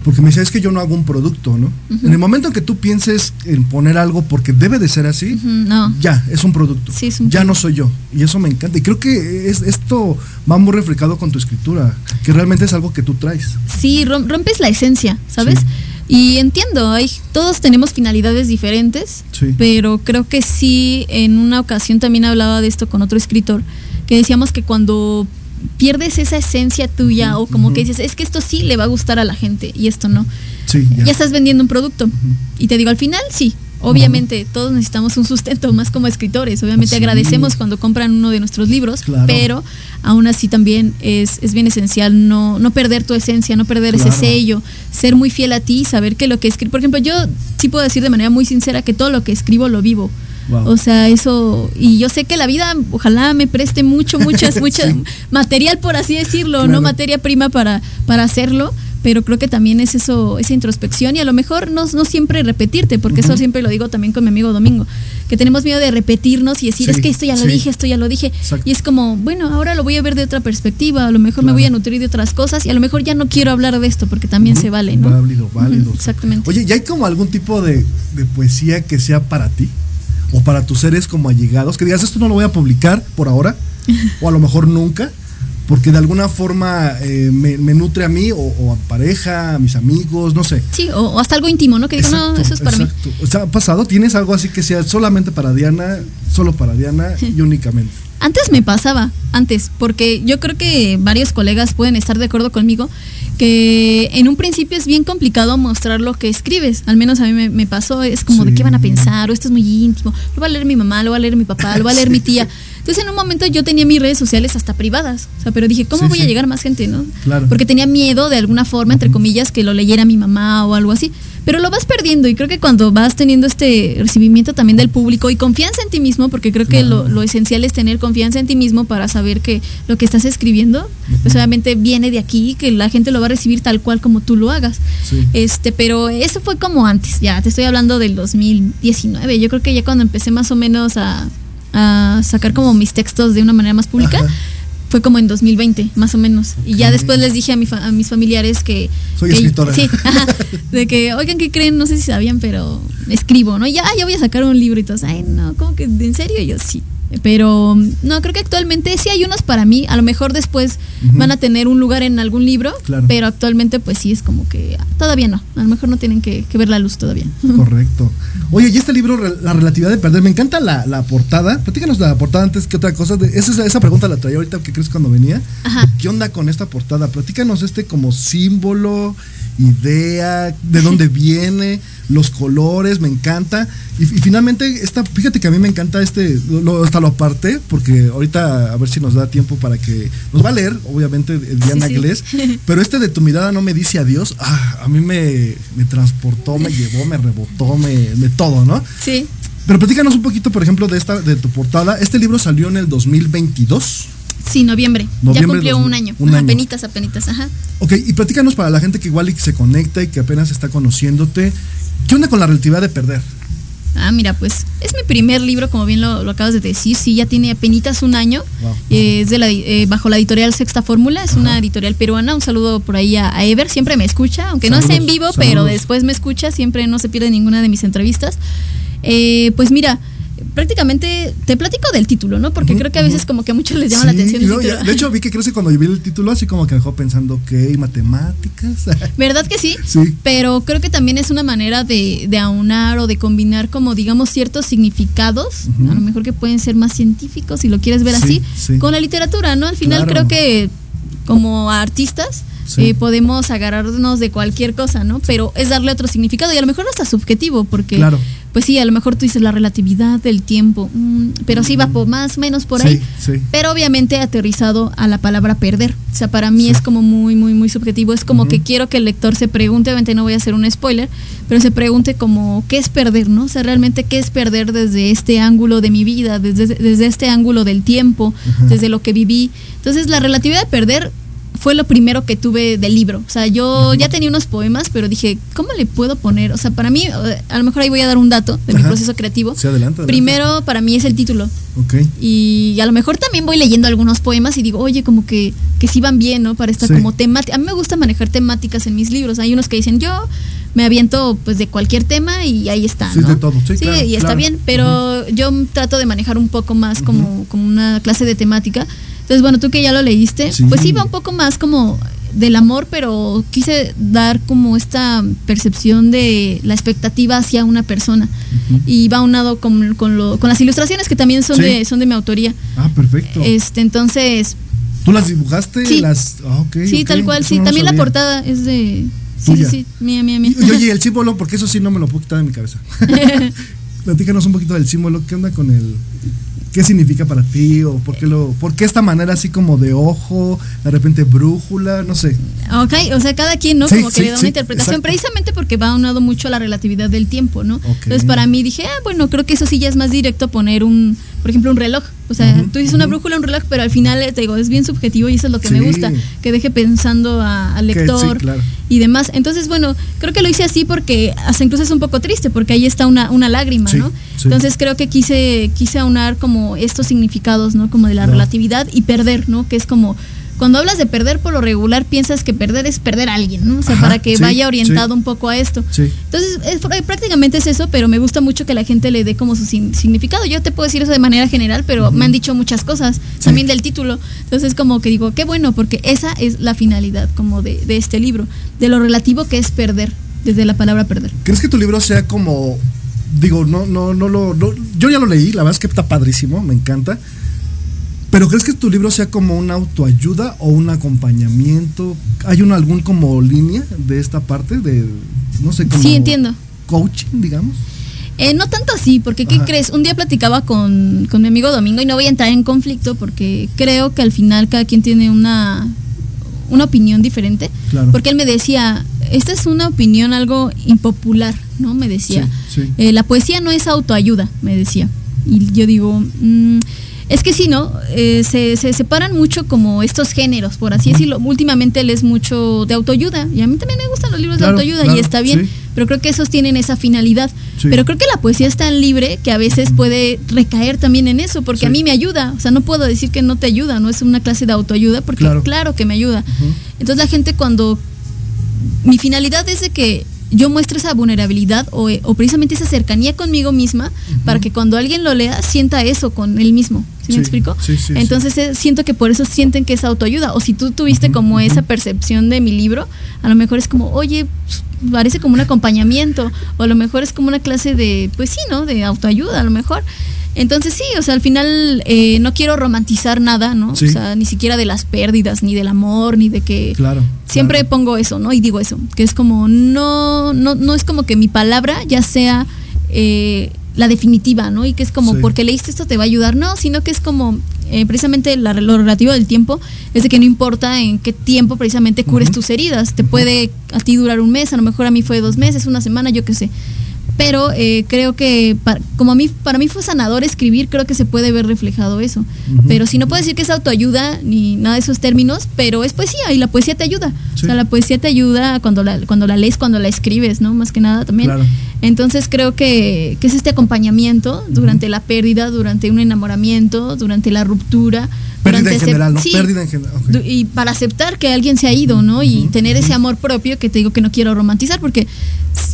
porque me decía, es que yo no hago un producto, ¿no? En el momento en que tú pienses en poner algo porque debe de ser así, no. ya, es un producto. Sí, es un ya no soy yo. Y eso me encanta. Y creo que es, esto va muy reflejado con tu escritura, que realmente es algo que tú traes. Sí, rom- rompes la esencia, ¿sabes? Sí. Y entiendo, hay, todos tenemos finalidades diferentes, Sí. pero creo que sí, en una ocasión también hablaba de esto con otro escritor, que decíamos que cuando pierdes esa esencia tuya o como que dices, es que esto sí le va a gustar a la gente y esto no, Sí, ya estás vendiendo un producto. Y te digo, al final sí. Obviamente todos necesitamos un sustento más como escritores. Obviamente Sí. agradecemos cuando compran uno de nuestros libros, Claro. pero aún así también es, es bien esencial no, no perder tu esencia, no perder ese sello, ser muy fiel a ti, saber que lo que escribo, por ejemplo, yo sí puedo decir de manera muy sincera que todo lo que escribo lo vivo. Wow. O sea, eso, y yo sé que la vida ojalá me preste mucho, muchas, muchas Sí. material, por así decirlo, Claro. no materia prima para, para hacerlo, pero creo que también es eso, esa introspección y a lo mejor no, no siempre repetirte, porque eso siempre lo digo también con mi amigo Domingo, que tenemos miedo de repetirnos y decir, Sí, es que esto ya lo sí. dije, esto ya lo dije, Exacto. y es como, bueno, ahora lo voy a ver de otra perspectiva, a lo mejor me voy a nutrir de otras cosas y a lo mejor ya no quiero hablar de esto, porque también se vale, ¿no? Válido, válido. Exactamente. Oye, ¿y hay como algún tipo de, de poesía que sea para ti? O para tus seres como allegados, que digas, esto no lo voy a publicar por ahora, o a lo mejor nunca, porque de alguna forma eh, me, me nutre a mí, o, o a pareja, a mis amigos, no sé. Sí, o, o hasta algo íntimo, ¿no? Que digo, no, eso es para mí. exacto. O sea, ¿ha pasado? ¿Tienes algo así que sea solamente para Diana, solo para Diana y únicamente? Antes me pasaba, antes, porque yo creo que varios colegas pueden estar de acuerdo conmigo que en un principio es bien complicado mostrar lo que escribes. Al menos a mí me, me pasó, es como de qué van a pensar, o esto es muy íntimo, lo va a leer mi mamá, lo va a leer mi papá, lo va a leer mi tía. Entonces en un momento yo tenía mis redes sociales hasta privadas, o sea, pero dije, ¿cómo Sí, voy a llegar a más gente, no? Claro. Porque tenía miedo de alguna forma, entre comillas, que lo leyera mi mamá o algo así. Pero lo vas perdiendo y creo que cuando vas teniendo este recibimiento también del público y confianza en ti mismo, porque creo que lo, lo esencial es tener confianza en ti mismo para saber que lo que estás escribiendo, pues obviamente viene de aquí, que la gente lo va a recibir tal cual como tú lo hagas. Sí. Este, pero eso fue como antes, ya te estoy hablando del 2019. Yo creo que ya cuando empecé más o menos a, a sacar como mis textos de una manera más pública, Ajá. fue como en 2020, más o menos. Y ya después les dije a, mi fa- a mis familiares que... Soy que- escritora. Sí, ajá, de que, oigan, ¿qué creen? No sé si sabían, pero escribo, ¿no? Y ya, ah, ya voy a sacar un libro y todos, ay, no, ¿cómo que en serio? Y yo sí. Pero no, creo que actualmente sí hay unos para mí. A lo mejor después van a tener un lugar en algún libro, Claro. pero actualmente pues sí es como que todavía no. A lo mejor no tienen que, que ver la luz todavía. Correcto. Oye, y este libro, La relatividad de perder, me encanta la, la portada. Platícanos la portada antes que otra cosa. Esa, esa pregunta la traía ahorita, ¿qué crees cuando venía? Ajá. ¿Qué onda con esta portada? Platícanos este como símbolo, idea, de dónde viene, los colores, me encanta. Y, y finalmente, esta, fíjate que a mí me encanta este, lo- hasta lo aparté, porque ahorita a ver si nos da tiempo para que nos va a leer, obviamente, Diana Sí, pero este de tu mirada no me dice adiós, ah, a mí me, me transportó, me llevó, me rebotó, me, me todo, ¿no? Sí. Pero platícanos un poquito, por ejemplo, de esta, de tu portada. Este libro salió en el 2022. Sí, noviembre. ya cumplió dos- un año. un Ajá, año. Apenitas, apenitas, ajá. Ok, y platícanos para la gente que igual y que se conecta y que apenas está conociéndote. ¿Qué onda con la relatividad de perder? Ah, mira, pues es mi primer libro, como bien lo, lo acabas de decir. Sí, ya tiene apenitas un año. Wow. Eh, es de la, eh, bajo la editorial Sexta Fórmula. Es una editorial peruana. Un saludo por ahí a, a Ever. Siempre me escucha, aunque no sea en Saludos, vivo, pero después me escucha. Siempre no se pierde ninguna de mis entrevistas. Eh, pues mira, prácticamente te platico del título, ¿no? Porque creo que a veces como que a muchos les llama la atención ya- de hecho, vi que creo que cuando vi el título, así como que me dejó pensando, ok, matemáticas. ¿Verdad que sí? Sí. Pero creo que también es una manera de, de aunar o de combinar como digamos ciertos significados, a lo mejor que pueden ser más científicos si lo quieres ver Sí, así, sí. con la literatura, ¿no? Al final Claro. creo que como artistas Sí. eh, podemos agarrarnos de cualquier cosa, ¿no? Pero es darle otro significado y a lo mejor hasta subjetivo, porque Claro. Pues sí, a lo mejor tú dices la relatividad del tiempo, mm, pero sí va por más o menos por ahí. sí. Pero obviamente aterrizado a la palabra perder. O sea, para mí es como muy, muy, muy subjetivo. Es como que quiero que el lector se pregunte, obviamente no voy a hacer un spoiler, pero se pregunte como, ¿qué es perder, no? O sea, realmente, ¿qué es perder desde este ángulo de mi vida, desde, desde este ángulo del tiempo, desde lo que viví? Entonces, la relatividad de perder fue lo primero que tuve del libro. O sea, yo ya tenía unos poemas, pero dije, ¿cómo le puedo poner? O sea, para mí, eh, a lo mejor ahí voy a dar un dato de mi proceso creativo. Primero, para mí es el título. Ok. Y a lo mejor también voy leyendo algunos poemas y digo, oye, como que, que sí van bien, ¿no? Para esta Sí. como temática. A mí me gusta manejar temáticas en mis libros. Hay unos que dicen, yo me aviento pues de cualquier tema y ahí está, Sí, ¿no? de todo. Sí, claro, y está claro. bien, pero yo trato de manejar un poco más como, como una clase de temática. Entonces, bueno, tú que ya lo leíste, Sí. pues sí va un poco más como del amor, pero quise dar como esta percepción de la expectativa hacia una persona. Y va unado con, con, lo, con las ilustraciones que también son, Sí. de, son de mi autoría. Ah, perfecto. Este, entonces, ¿Tú las dibujaste? Sí. Las... ah, sí, tal cual, eso sí. no también la portada es de... Sí, sí, sí, mía, mía, mía. Y, oye, el símbolo, porque eso sí no me lo puedo quitar de mi cabeza. Platícanos un poquito del símbolo, ¿qué onda con el qué significa para ti o por qué lo por qué esta manera así como de ojo, de repente brújula, no sé. Ok, o sea, cada quien, ¿no? Sí, como que sí, le da sí, una interpretación, exacto. precisamente porque va unado mucho a la relatividad del tiempo, ¿no? Entonces, para mí dije, ah, bueno, creo que eso sí ya es más directo poner un, por ejemplo, un reloj. O sea, tú dices una brújula, un reloj, pero al final, eh, te digo, es bien subjetivo y eso es lo que me gusta, que deje pensando a- al Que- sí, lector claro. y demás. Entonces, bueno, creo que lo hice así porque hasta incluso es un poco triste, porque ahí está una, una lágrima, Sí, ¿no? Entonces creo que quise, quise aunar como estos significados, ¿no? Como de la relatividad y perder, ¿no? Que es como cuando hablas de perder, por lo regular piensas que perder es perder a alguien, ¿no? O sea, Ajá, para que sí, vaya orientado sí. un poco a esto. Sí. Entonces, es- pr- prácticamente es eso, pero me gusta mucho que la gente le dé como su significado. Yo te puedo decir eso de manera general, pero me han dicho muchas cosas, también del título. Entonces, como que digo, qué bueno, porque esa es la finalidad como de, de este libro, de lo relativo que es perder, desde la palabra perder. ¿Crees que tu libro sea como digo, no no no lo no- yo ya lo leí, la verdad es que está padrísimo, me encanta. Pero ¿crees que tu libro sea como una autoayuda o un acompañamiento? ¿Hay un algún como línea de esta parte de no sé como Sí, entiendo. coaching, digamos? Eh, no tanto así, porque ¿qué Ajá. crees? Un día platicaba con, con mi amigo Domingo y no voy a entrar en conflicto porque creo que al final cada quien tiene una, una opinión diferente. Claro. Porque él me decía, esta es una opinión algo impopular, ¿no? Me decía. Sí, sí. Eh, la poesía no es autoayuda, me decía. Y yo digo, mm, es que sí, ¿no? Eh, se, se separan mucho como estos géneros, por así decirlo. Últimamente él es mucho de autoayuda y a mí también me gustan los libros Claro, de autoayuda claro, y está bien, sí. pero creo que esos tienen esa finalidad. Sí. Pero creo que la poesía es tan libre que a veces puede recaer también en eso, porque Sí. a mí me ayuda. O sea, no puedo decir que no te ayuda, no es una clase de autoayuda, porque Claro. claro, que me ayuda. Entonces la gente cuando... Mi finalidad es de que yo muestre esa vulnerabilidad o, o precisamente esa cercanía conmigo misma para que cuando alguien lo lea sienta eso con él mismo. ¿Sí, Sí, me explico? sí, sí, Entonces eh, siento que por eso sienten que es autoayuda. O si tú tuviste como esa percepción de mi libro, a lo mejor es como, oye, pues, parece como un acompañamiento. O a lo mejor es como una clase de, pues sí, ¿no? De autoayuda, a lo mejor. Entonces sí, o sea, al final eh, no quiero romantizar nada, ¿no? Sí. O sea, ni siquiera de las pérdidas, ni del amor, ni de que... Claro. Siempre claro. pongo eso, ¿no? Y digo eso, que es como, no, no, no es como que mi palabra ya sea eh, la definitiva, ¿no? Y que es como, Sí. porque leíste esto te va a ayudar, no, sino que es como, eh, precisamente la- lo relativo del tiempo, es de que no importa en qué tiempo precisamente cures tus heridas, te puede a ti durar un mes, a lo mejor a mí fue dos meses, una semana, yo qué sé. Pero eh, creo que como a mí, para mí fue sanador escribir, creo que se puede ver reflejado eso. Pero si no puedo decir que es autoayuda ni nada de esos términos, pero es poesía y la poesía te ayuda. Sí. O sea, la poesía te ayuda cuando la, cuando la lees, cuando la escribes, ¿no? Más que nada también. Claro. Entonces creo que, que es este acompañamiento durante la pérdida, durante un enamoramiento, durante la ruptura. Pérdida en general, ¿no? Sí, Pérdida en general. y para aceptar que alguien se ha ido, ¿no? Y tener ese amor propio que te digo que no quiero romantizar porque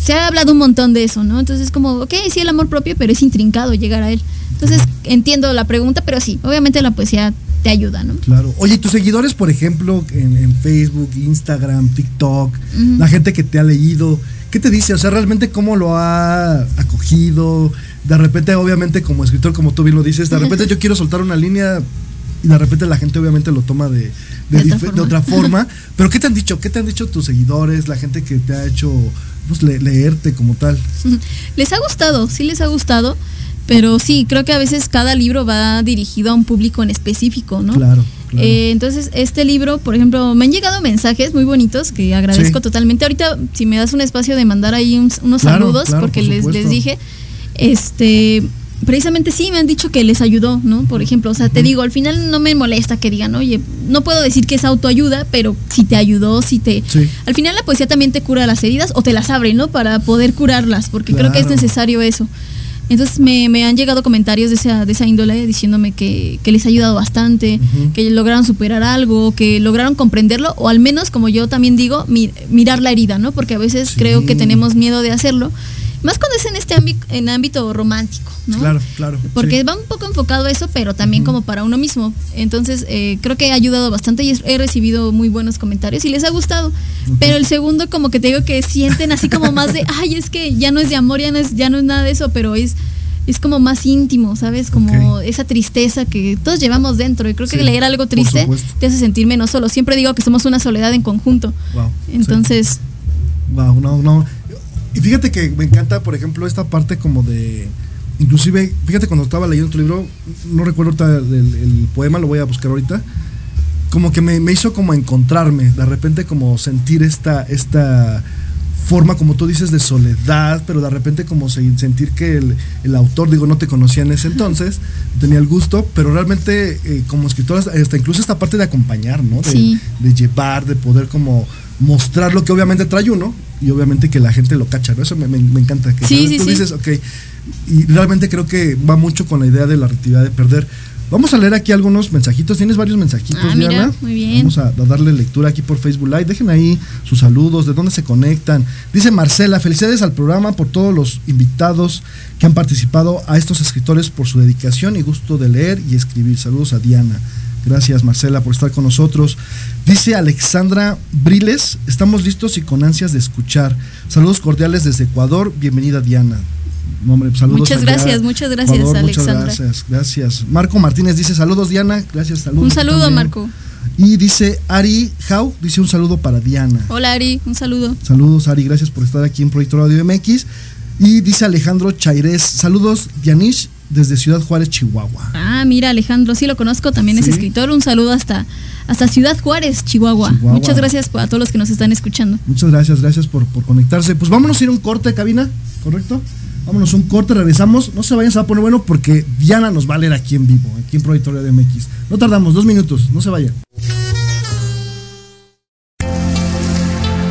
se ha hablado un montón de eso, ¿no? Entonces como, ok, sí el amor propio, pero es intrincado llegar a él. Entonces entiendo la pregunta, pero sí, obviamente la poesía te ayuda, ¿no? Claro. Oye, ¿y tus seguidores, por ejemplo, en, en Facebook, Instagram, TikTok, la gente que te ha leído, ¿qué te dice? O sea, realmente cómo lo ha acogido. De repente, obviamente, como escritor, como tú bien lo dices, de repente yo quiero soltar una línea y de repente la gente obviamente lo toma de, de, De otra dif- de forma. otra forma. Pero ¿qué te han dicho? ¿Qué te han dicho tus seguidores, la gente que te ha hecho pues, le- leerte como tal? Les ha gustado, sí les ha gustado, pero sí, creo que a veces cada libro va dirigido a un público en específico, ¿no? Claro. claro. Eh, entonces, este libro, por ejemplo, me han llegado mensajes muy bonitos que agradezco Sí. totalmente. Ahorita, si me das un espacio de mandar ahí un- unos Claro, saludos, claro, porque por les, les dije, este, precisamente sí me han dicho que les ayudó, ¿no? Por ejemplo, o sea, te digo, al final no me molesta que digan, oye, no puedo decir que es autoayuda, pero si te ayudó, si te... Sí. Al final la poesía también te cura las heridas o te las abre, ¿no? Para poder curarlas, porque creo que es necesario eso. Entonces me, me han llegado comentarios de esa, de esa índole diciéndome que, que les ha ayudado bastante, que lograron superar algo, que lograron comprenderlo, o al menos, como yo también digo, mi- mirar la herida, ¿no? Porque a veces Sí. creo que tenemos miedo de hacerlo Más cuando es en este ámbito, en ámbito romántico, ¿no? Claro, claro. Porque sí. va un poco enfocado a eso, pero también como para uno mismo. Entonces, eh, creo que ha ayudado bastante y he recibido muy buenos comentarios y les ha gustado. Pero el segundo, como que te digo que sienten así como más de, ay, es que ya no es de amor, ya no es, ya no es nada de eso, pero es es como más íntimo, ¿sabes? Como okay. esa tristeza que todos llevamos dentro. Y creo que sí, leer algo triste te hace sentir menos solo. Siempre digo que somos una soledad en conjunto. Wow, Entonces. Sí. Wow, no, no. Y fíjate que me encanta, por ejemplo, esta parte como de. Inclusive, fíjate cuando estaba leyendo tu libro, no recuerdo el, el, el poema, lo voy a buscar ahorita. Como que me, me, hizo como encontrarme, de repente como sentir esta, esta forma, como tú dices, de soledad, pero de repente como sentir que el, el, autor, digo, no te conocía en ese entonces, tenía el gusto, pero realmente eh, como escritora, hasta incluso esta parte de acompañar, ¿no? De, sí. de, llevar, de poder como mostrar lo que obviamente trae uno y obviamente que la gente lo cacha, ¿no? Eso me, me, me encanta. Que sí, sí, tú sí. dices, ok, y realmente creo que va mucho con la idea de la reactividad de perder. Vamos a leer aquí algunos mensajitos. Tienes varios mensajitos, ah, Diana. Mira, muy bien. Vamos a, a, darle lectura aquí por Facebook Live. Dejen ahí sus saludos, de dónde se conectan. Dice Marcela, felicidades al programa por todos los invitados que han participado, a estos escritores por su dedicación y gusto de leer y escribir. Saludos a Diana. Gracias Marcela por estar con nosotros. Dice Alexandra Briles, estamos listos y con ansias de escuchar. Saludos cordiales desde Ecuador. Bienvenida Diana. Hombre, saludos muchas allá. gracias, muchas gracias, Ecuador, Alexandra. Muchas gracias, gracias. Marco Martínez dice saludos, Diana. Gracias, saludos. Un saludo, también. Marco. Y dice Ari Jau, dice un saludo para Diana. Hola, Ari, un saludo. Saludos, Ari, gracias por estar aquí en Proyecto Radio MX. Y dice Alejandro Chairés, saludos, Dianish, desde Ciudad Juárez, Chihuahua. Ah, mira, Alejandro, sí lo conozco, también ¿Sí? es escritor. Un saludo hasta, hasta Ciudad Juárez, Chihuahua. Chihuahua. Muchas gracias a todos los que nos están escuchando. Muchas gracias, gracias por, por conectarse. Pues vámonos a ir a un corte de cabina, ¿correcto? Vámonos un corte, regresamos. No se vayan, se va a poner bueno porque Diana nos va a leer aquí en vivo, aquí en Proyecto de MX. No tardamos, dos minutos, no se vayan.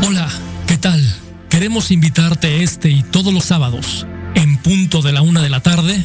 Hola, ¿qué tal? Queremos invitarte este y todos los sábados, en punto de la una de la tarde,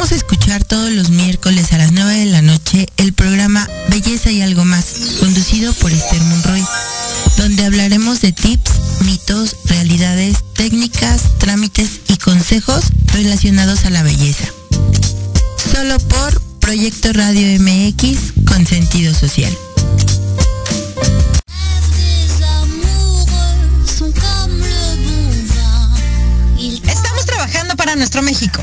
Invitamos a escuchar todos los miércoles a las 9 de la noche el programa Belleza y algo más, conducido por Esther Monroy donde hablaremos de tips, mitos, realidades, técnicas, trámites y consejos relacionados a la belleza. Solo por Proyecto Radio MX con sentido social. Estamos trabajando para nuestro México.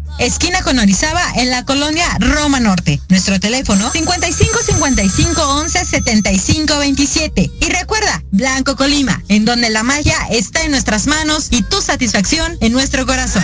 esquina con Orizaba, en la colonia Roma Norte. Nuestro teléfono 55 55 11 75 27. Y recuerda, Blanco Colima, en donde la magia está en nuestras manos y tu satisfacción en nuestro corazón.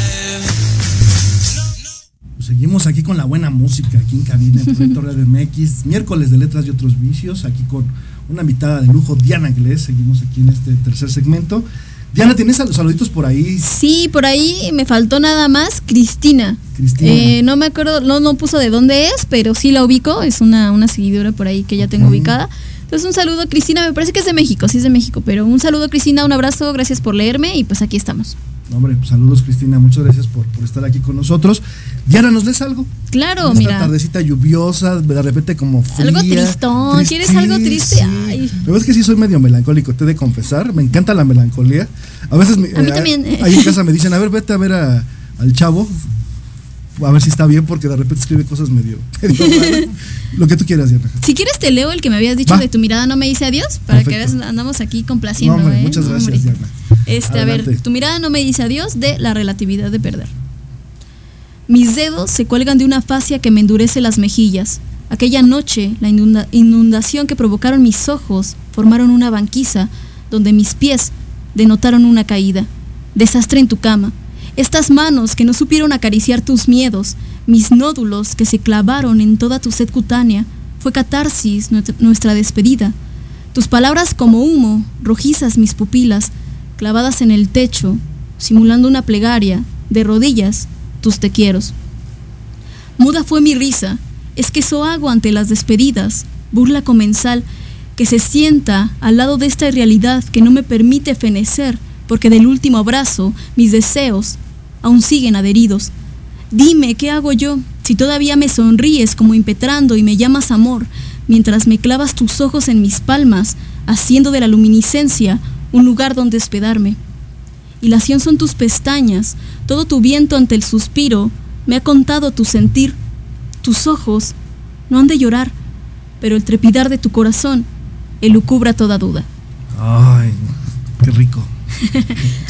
Seguimos aquí con la buena música, aquí en cabina en Proyecto Radio MX, miércoles de letras y otros vicios, aquí con una invitada de lujo, Diana Glés. Seguimos aquí en este tercer segmento. Diana, ¿tienes saluditos por ahí? Sí, por ahí me faltó nada más Cristina. Cristina. Eh, no me acuerdo, no, no puso de dónde es, pero sí la ubico. Es una, una seguidora por ahí que ya tengo ubicada. Entonces un saludo Cristina, me parece que es de México, sí es de México, pero un saludo Cristina, un abrazo, gracias por leerme y pues aquí estamos. Hombre, pues saludos Cristina, muchas gracias por, por, estar aquí con nosotros. Diana, ¿nos lees algo? Claro, Esta mira. tardecita lluviosa, de repente como fría. Algo tristón, ¿quieres algo triste? Sí. Ay. La verdad es que sí soy medio melancólico, te he de confesar, me encanta la melancolía. A veces A mí eh, también. ahí en casa me dicen, a ver, vete a ver a- al chavo, a ver si está bien, porque de repente escribe cosas medio, medio raras. Lo que tú quieras, Diana. Si quieres te leo el que me habías dicho Va. de tu mirada no me dice adiós, para que veas, andamos aquí complaciendo. No, hombre, ¿eh? muchas No, gracias, hombre. Diana. Este, a ver, tu mirada no me dice adiós de la relatividad de perder. Mis dedos se cuelgan de una fascia que me endurece las mejillas. Aquella noche, la inunda- inundación que provocaron mis ojos formaron una banquisa donde mis pies denotaron una caída. Desastre en tu cama. Estas manos que no supieron acariciar tus miedos, mis nódulos que se clavaron en toda tu sed cutánea, fue catarsis nuestra- despedida. Tus palabras como humo, rojizas mis pupilas, clavadas en el techo, simulando una plegaria, de rodillas, tus te quieros. Muda fue mi risa, es que hago ante las despedidas, burla comensal, que se sienta al lado de esta realidad que no me permite fenecer, porque del último abrazo mis deseos aún siguen adheridos. Dime, ¿qué hago yo? Si todavía me sonríes como impetrando y me llamas amor, mientras me clavas tus ojos en mis palmas, haciendo de la luminiscencia un lugar donde hospedarme. Hilación son tus pestañas, todo tu viento ante el suspiro me ha contado tu sentir. Tus ojos no han de llorar, pero el trepidar de tu corazón elucubra toda duda. Ay, qué rico.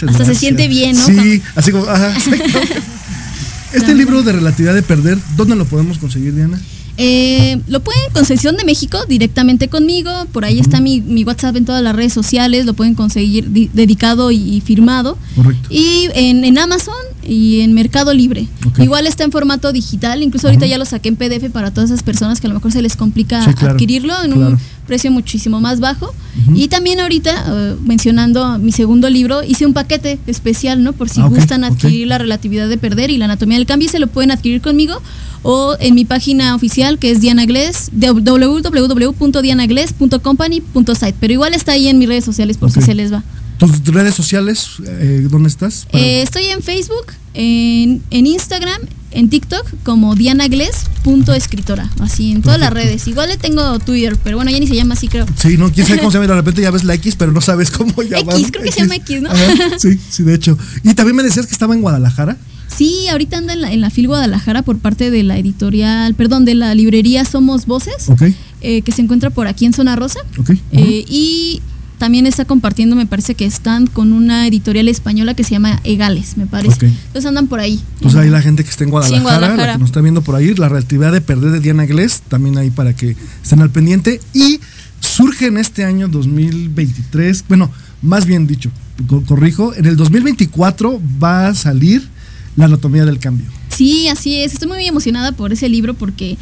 Hasta se siente bien, ¿no? Sí, así como, ajá. Este libro de relatividad de perder, ¿dónde lo podemos conseguir, Diana? Eh, lo pueden en Concesión de México directamente conmigo. Por ahí está mi, mi WhatsApp en todas las redes sociales. Lo pueden conseguir di- dedicado y, y firmado. Correcto. Y en, en Amazon y en Mercado Libre. Igual está en formato digital. Incluso ahorita ya lo saqué en PDF para todas esas personas que a lo mejor se les complica Sí, claro, adquirirlo en claro. un precio muchísimo más bajo. Y también ahorita, eh, mencionando mi segundo libro, hice un paquete especial, ¿no? Por si Ah, gustan adquirir la relatividad de perder y la anatomía del cambio, y se lo pueden adquirir conmigo o en mi página oficial que es Diana www.dianagles.company.site. Pero igual está ahí en mis redes sociales por si se les va. ¿Tus redes sociales, eh, dónde estás? Eh, estoy en Facebook, en, en Instagram, en TikTok como dianagles.escritora. Así, en todas las redes. Igual le tengo Twitter, pero bueno, ya ni se llama así, creo. Sí, no, quién sabe cómo se llama, y de repente ya ves la X, pero no sabes cómo llamar. X, creo que se llama X, ¿no? Ajá, sí, sí, de hecho. Y también me decías que estaba en Guadalajara. Sí, ahorita anda en la, en la FIL Guadalajara por parte de la editorial, perdón, de la librería Somos Voces, Ok, eh, que se encuentra por aquí en Zona Rosa. ok. Eh, y también está compartiendo, me parece que están con una editorial española que se llama Egales, me parece. Entonces andan por ahí. Entonces ahí la gente que está en Guadalajara, la Guadalajara. que nos está viendo por ahí, la relatividad de perder de Diana Glés, también ahí para que estén al pendiente. Y surge en este año 2023, bueno, más bien dicho, co- corrijo, en el 2024 va a salir la anatomía del cambio. Sí, así es. Estoy muy emocionada por ese libro porque,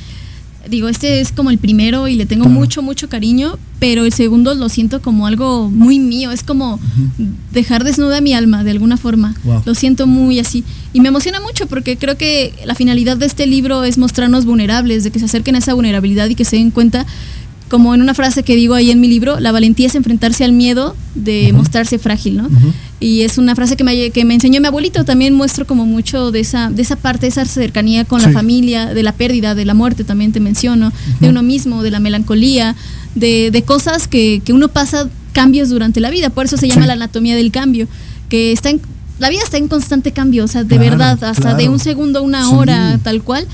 digo, este es como el primero y le tengo Claro. mucho, mucho cariño, pero el segundo lo siento como algo muy mío. Es como dejar desnuda mi alma de alguna forma. Wow. Lo siento muy así. Y me emociona mucho porque creo que la finalidad de este libro es mostrarnos vulnerables, de que se acerquen a esa vulnerabilidad y que se den cuenta. Como en una frase que digo ahí en mi libro, la valentía es enfrentarse al miedo de mostrarse frágil, ¿no? Y es una frase que me, que me enseñó mi abuelito. También muestro como mucho de esa, de esa parte, esa cercanía con Sí. la familia, de la pérdida, de la muerte, también te menciono, de uno mismo, de la melancolía, de, de cosas que, que uno pasa cambios durante la vida. Por eso se llama Sí. la anatomía del cambio, que está en, la vida está en constante cambio, o sea, de Claro, verdad, hasta de un segundo a una Sí. hora, tal cual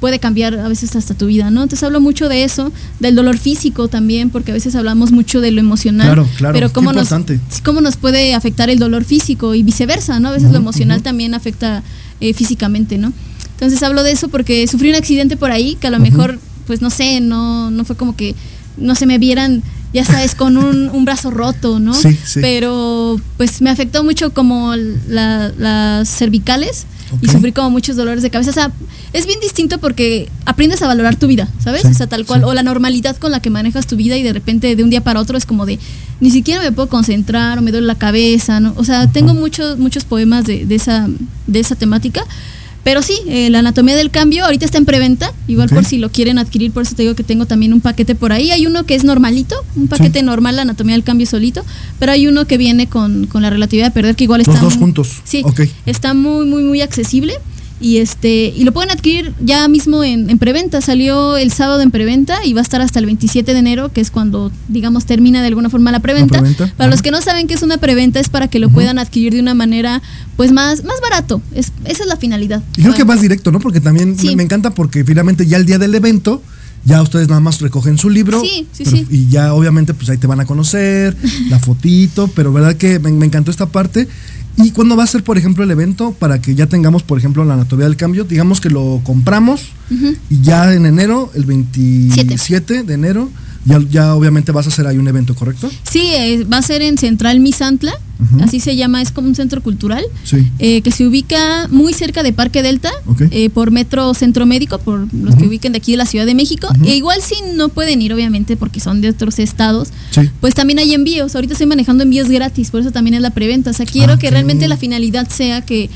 puede cambiar a veces hasta tu vida, ¿no? Entonces hablo mucho de eso, del dolor físico también, porque a veces hablamos mucho de lo emocional, Claro, claro, pero cómo nos, cómo nos puede afectar el dolor físico y viceversa, ¿no? A veces lo emocional también afecta eh, físicamente, ¿no? Entonces hablo de eso porque sufrí un accidente por ahí que a lo mejor, pues no sé, no, no fue como que no se me vieran ya sabes, con un, un brazo roto, ¿no? Sí, sí. Pero pues me afectó mucho como la- las cervicales y sufrí como muchos dolores de cabeza. O sea, es bien distinto porque aprendes a valorar tu vida, ¿sabes? Sí, o sea, tal cual. O la normalidad con la que manejas tu vida y de repente de un día para otro es como de ni siquiera me puedo concentrar o me duele la cabeza, ¿no? O sea, tengo muchos, muchos poemas de, de esa, de esa temática. Pero sí, eh, la anatomía del cambio ahorita está en preventa, igual por si lo quieren adquirir, por eso te digo que tengo también un paquete por ahí. Hay uno que es normalito, un paquete normal, la anatomía del cambio solito, pero hay uno que viene con, con la relatividad de perder, que igual Los está... dos muy- juntos. Sí, Ok. está muy, muy, muy accesible. Y este y lo pueden adquirir ya mismo en, en preventa. Salió el sábado en preventa y va a estar hasta el 27 de enero, que es cuando, digamos, termina de alguna forma la preventa. preventa, Para ajá. los que no saben qué es una preventa, es para que lo puedan adquirir de una manera pues más, más barato. Es, esa es la finalidad. Y creo que más directo, ¿no? Porque también Sí. me, me encanta porque finalmente ya el día del evento, ya ustedes nada más recogen su libro. Sí, sí, pero- sí. Y ya obviamente pues ahí te van a conocer, la fotito, pero verdad que me, me encantó esta parte. ¿Y cuándo va a ser, por ejemplo, el evento? Para que ya tengamos, por ejemplo, la anatomía del cambio. Digamos que lo compramos y ya en enero, el 27 de enero, ya, ya obviamente vas a hacer ahí un evento, ¿correcto? Sí, eh, va a ser en Central Misantla, así se llama, es como un centro cultural. Sí. eh, que se ubica muy cerca de Parque Delta, eh, por Metro Centro Médico, por los que ubiquen de aquí de la Ciudad de México. E igual si no pueden ir, obviamente, porque son de otros estados, Sí. pues también hay envíos. Ahorita estoy manejando envíos gratis, por eso también es la preventa. O sea, quiero Ah, que realmente la finalidad sea que,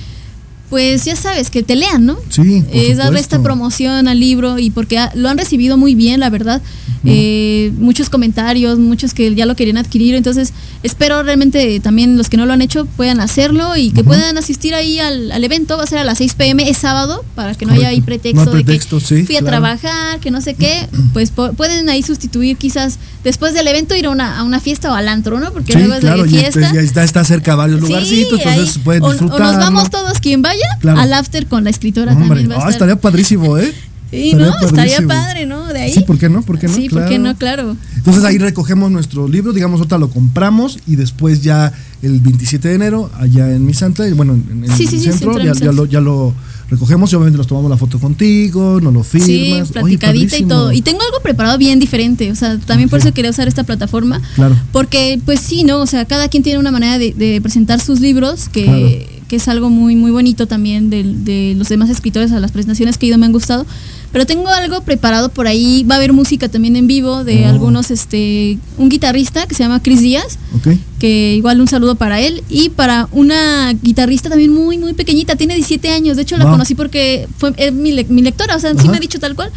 pues ya sabes, que te lean, ¿no? Sí, por es darle esta promoción al libro y porque ha- lo han recibido muy bien, la verdad. Eh, muchos comentarios, muchos que ya lo querían adquirir. Entonces, espero realmente también los que no lo han hecho puedan hacerlo y que puedan asistir ahí al, al evento. Va a ser a las 6 pm, es sábado, para que no haya ahí pretexto, No hay pretexto, de que sí, fui a trabajar, que no sé qué. Pues po- pueden ahí sustituir quizás después del evento ir a una, a una fiesta o al antro, ¿no? Porque Sí, luego es claro, de y fiesta. pues ya está, está cerca varios Sí, lugarcitos, entonces ahí. pueden O- disfrutar. O, nos vamos todos, quien vaya, Claro. al after con la escritora Hombre, también va a estar. estaría padrísimo, ¿eh? Sí, ¿no? Estaría padre, ¿no? De ahí. Sí, ¿por qué no? ¿Por qué no? Sí, ¿por qué no? Claro. Entonces ahí recogemos nuestro libro, digamos, ahorita lo compramos y después ya el 27 de enero, allá en mi santa, bueno, en, en Sí, el sí, sí, centro, de ya, ya lo, ya lo recogemos y obviamente nos tomamos la foto contigo, nos lo Sí, firmas. Oye, platicadita y padrísimo. todo. Y tengo algo preparado bien diferente. O sea, también por eso quería usar esta plataforma. Claro. Porque, pues sí, ¿no? O sea, cada quien tiene una manera de, de presentar sus libros, que, Claro. Que es algo muy, muy bonito también de, de los demás escritores a las presentaciones que he ido me han gustado. Pero tengo algo preparado por ahí. Va a haber música también en vivo de Oh. algunos, este, un guitarrista que se llama Chris Díaz. Que igual un saludo para él y para una guitarrista también muy muy pequeñita, tiene 17 años, de hecho la conocí porque fue es mi, le- mi lectora, o sea, sí me ha dicho tal cual.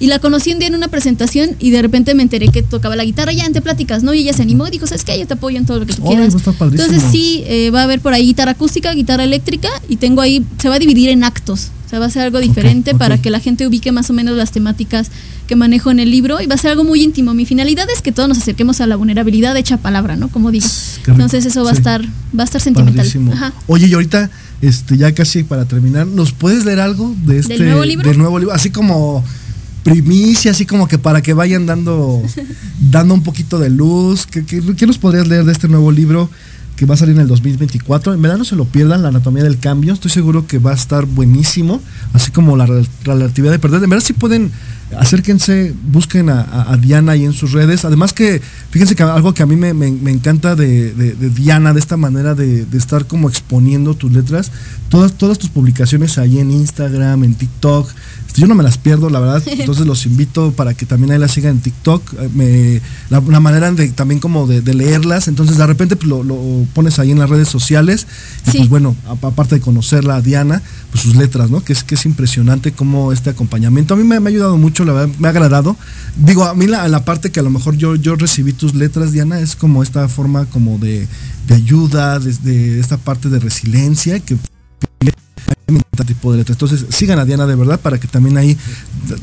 Y la conocí un día en una presentación y de repente me enteré que tocaba la guitarra ya entre pláticas, ¿no? Y ella se animó y dijo, ¿sabes qué? Yo te apoyo en todo lo que tú quieras. Entonces sí, eh, va a haber por ahí guitarra acústica, guitarra eléctrica y tengo ahí, se va a dividir en actos. O sea, va a ser algo diferente para que la gente ubique más o menos las temáticas que manejo en el libro y va a ser algo muy íntimo. Mi finalidad es que todos nos acerquemos a la vulnerabilidad hecha palabra, ¿no? Como digo. Rico. Entonces eso va a Sí. estar va a estar sentimental. Ajá. Oye, y ahorita, este, ya casi para terminar, ¿nos puedes leer algo de este nuevo libro? del nuevo libro? Así como primicia, así como que para que vayan dando, dando un poquito de luz. ¿Qué, qué, nos podrías leer de este nuevo libro que va a salir en el 2024? En verdad no se lo pierdan, la anatomía del cambio. Estoy seguro que va a estar buenísimo, así como la rel- relatividad de perder. En verdad si pueden, acérquense, busquen a, a- Diana ahí en sus redes. Además que, fíjense que algo que a mí me, me- encanta de, de- de Diana, de esta manera de, de estar como exponiendo tus letras, todas, todas tus publicaciones ahí en Instagram, en TikTok. Yo no me las pierdo, la verdad. Entonces los invito para que también ahí las sigan en TikTok. eh, Me, la, manera de también como de, de leerlas. Entonces de repente pues, lo, lo pones ahí en las redes sociales. Y Sí. pues bueno, aparte de conocerla a Diana, pues sus letras, ¿no? Que es, que es impresionante como este acompañamiento. A mí me, me ha ayudado mucho, la verdad, me ha agradado. Digo, a mí la, la parte que a lo mejor yo, yo recibí tus letras, Diana, es como esta forma como de, de ayuda, desde esta parte de resiliencia que tipo de letras. Entonces, sigan a Diana de verdad para que también ahí.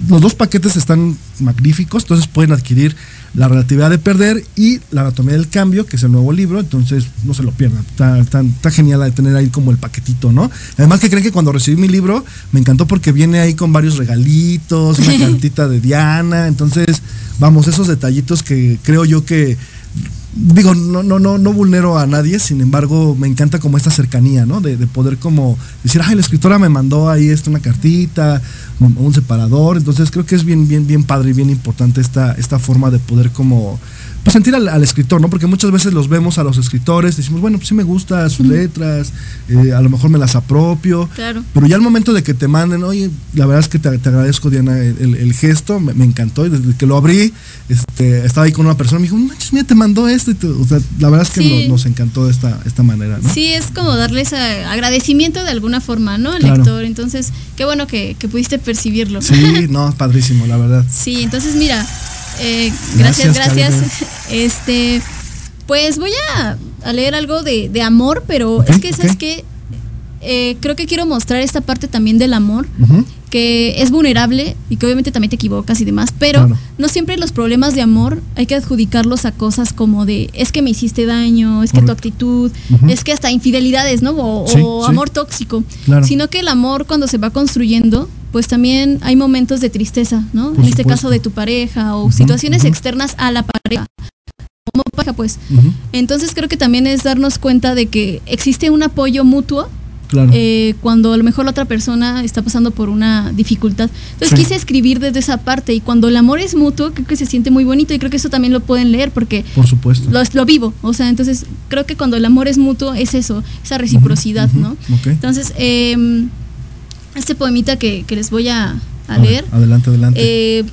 Los dos paquetes están magníficos, entonces pueden adquirir La relatividad de perder y La anatomía del cambio, que es el nuevo libro. Entonces, no se lo pierdan. Está, está- está genial de tener ahí como el paquetito, ¿no? Además, que creen que cuando recibí mi libro, me encantó porque viene ahí con varios regalitos, una cartita de Diana. Entonces, vamos, esos detallitos que creo yo que digo, no, no, no, no vulnero a nadie, sin embargo, me encanta como esta cercanía, ¿no? De, de poder como decir, ay, la escritora me mandó ahí esto, una cartita, un, un separador. Entonces creo que es bien, bien, bien padre y bien importante esta, esta forma de poder como pues sentir al, al, escritor, ¿no? Porque muchas veces los vemos a los escritores, decimos, bueno, pues sí me gusta sus letras, eh, a lo mejor me las apropio. Claro. Pero ya al momento de que te manden, oye, la verdad es que te, te agradezco, Diana, el, el gesto, me, me, encantó. Y desde que lo abrí, este, estaba ahí con una persona, me dijo, manches, mira, te mandó esto. Y te, o sea, la verdad es que sí. nos, nos, encantó esta, esta manera, ¿no? Sí, es como darles agradecimiento de alguna forma, ¿no? Al claro. lector. Entonces, qué bueno que, que pudiste percibirlo. Sí, no, padrísimo, la verdad. Sí, entonces mira, eh, gracias, gracias. gracias. Este, pues voy a, a leer algo de, de, amor, pero okay, es que, ¿sabes okay. qué? Eh, creo que quiero mostrar esta parte también del amor, uh -huh. que es vulnerable y que obviamente también te equivocas y demás, pero claro. no siempre los problemas de amor hay que adjudicarlos a cosas como de es que me hiciste daño, es que tu actitud, uh -huh. es que hasta infidelidades, ¿no? O, sí, o sí. amor tóxico, claro. sino que el amor cuando se va construyendo pues también hay momentos de tristeza, ¿no? Por en este caso de tu pareja o uh -huh, situaciones uh -huh. externas a la pareja. Como pareja, pues. Uh -huh. Entonces creo que también es darnos cuenta de que existe un apoyo mutuo. Claro. Eh, cuando a lo mejor la otra persona está pasando por una dificultad. Entonces sí. quise escribir desde esa parte y cuando el amor es mutuo, creo que se siente muy bonito y creo que eso también lo pueden leer porque Por supuesto. Lo, lo vivo. O sea, entonces creo que cuando el amor es mutuo es eso, esa reciprocidad, ¿no? Okay. Entonces, eh, este poemita que, que les voy a, a, leer. Adelante, adelante. Eh,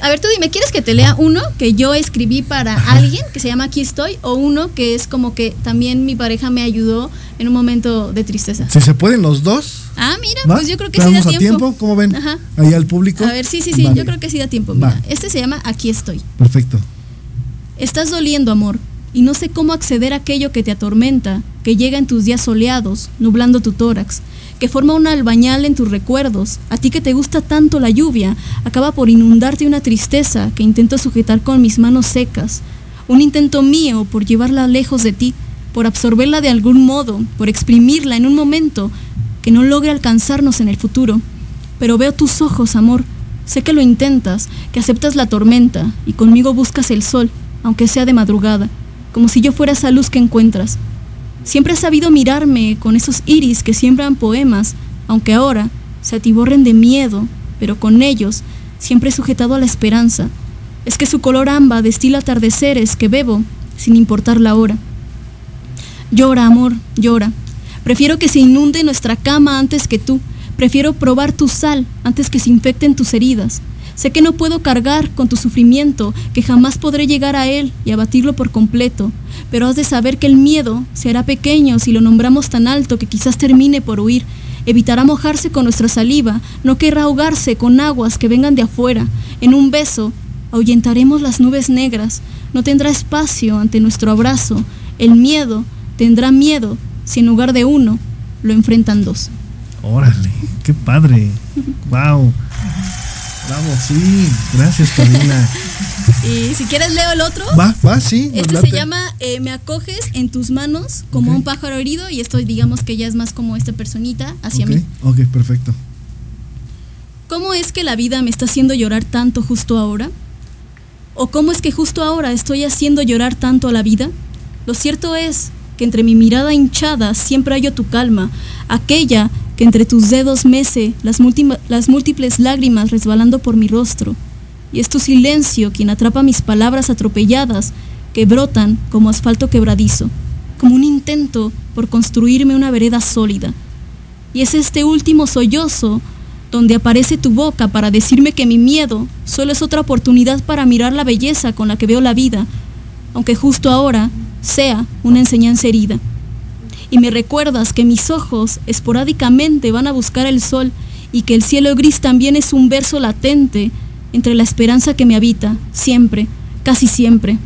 a ver, tú dime, ¿quieres que te lea uno que yo escribí para alguien que se llama Aquí estoy? O uno que es como que también mi pareja me ayudó en un momento de tristeza. Si se pueden los dos. Ah, mira, ¿va? pues yo creo que sí da tiempo. tiempo. ¿Cómo ven? Ajá. Ahí al público. A ver, sí, sí, sí, vale. yo creo que sí da tiempo. Mira, Va. este se llama Aquí estoy. Perfecto. Estás doliendo, amor, y no sé cómo acceder a aquello que te atormenta, que llega en tus días soleados, nublando tu tórax que forma un albañal en tus recuerdos. A ti que te gusta tanto la lluvia, acaba por inundarte una tristeza que intento sujetar con mis manos secas. Un intento mío por llevarla lejos de ti, por absorberla de algún modo, por exprimirla en un momento que no logre alcanzarnos en el futuro. Pero veo tus ojos, amor. Sé que lo intentas, que aceptas la tormenta y conmigo buscas el sol, aunque sea de madrugada, como si yo fuera esa luz que encuentras. Siempre has sabido mirarme con esos iris que siembran poemas, aunque ahora se atiborren de miedo, pero con ellos siempre sujetado a la esperanza. Es que su color amba destila atardeceres que bebo sin importar la hora. Llora, amor, llora. Prefiero que se inunde nuestra cama antes que tú. Prefiero probar tu sal antes que se infecten tus heridas. Sé que no puedo cargar con tu sufrimiento, que jamás podré llegar a él y abatirlo por completo, pero has de saber que el miedo se hará pequeño si lo nombramos tan alto que quizás termine por huir. Evitará mojarse con nuestra saliva, no querrá ahogarse con aguas que vengan de afuera. En un beso ahuyentaremos las nubes negras, no tendrá espacio ante nuestro abrazo. El miedo tendrá miedo si en lugar de uno lo enfrentan dos. Órale, qué padre. wow. Bravo, sí. Gracias, Karina. y si quieres leo el otro. Va, va, sí. Este se llama eh, Me acoges en tus manos como okay. un pájaro herido y esto digamos que ya es más como esta personita hacia okay. mí. Ok, perfecto. ¿Cómo es que la vida me está haciendo llorar tanto justo ahora? ¿O cómo es que justo ahora estoy haciendo llorar tanto a la vida? Lo cierto es que entre mi mirada hinchada siempre hallo tu calma, aquella que entre tus dedos mece las, múltiples lágrimas resbalando por mi rostro. Y es tu silencio quien atrapa mis palabras atropelladas que brotan como asfalto quebradizo, como un intento por construirme una vereda sólida. Y es este último sollozo donde aparece tu boca para decirme que mi miedo solo es otra oportunidad para mirar la belleza con la que veo la vida, aunque justo ahora sea una enseñanza herida y me recuerdas que mis ojos esporádicamente van a buscar el sol y que el cielo gris también es un verso latente entre la esperanza que me habita, siempre, casi siempre.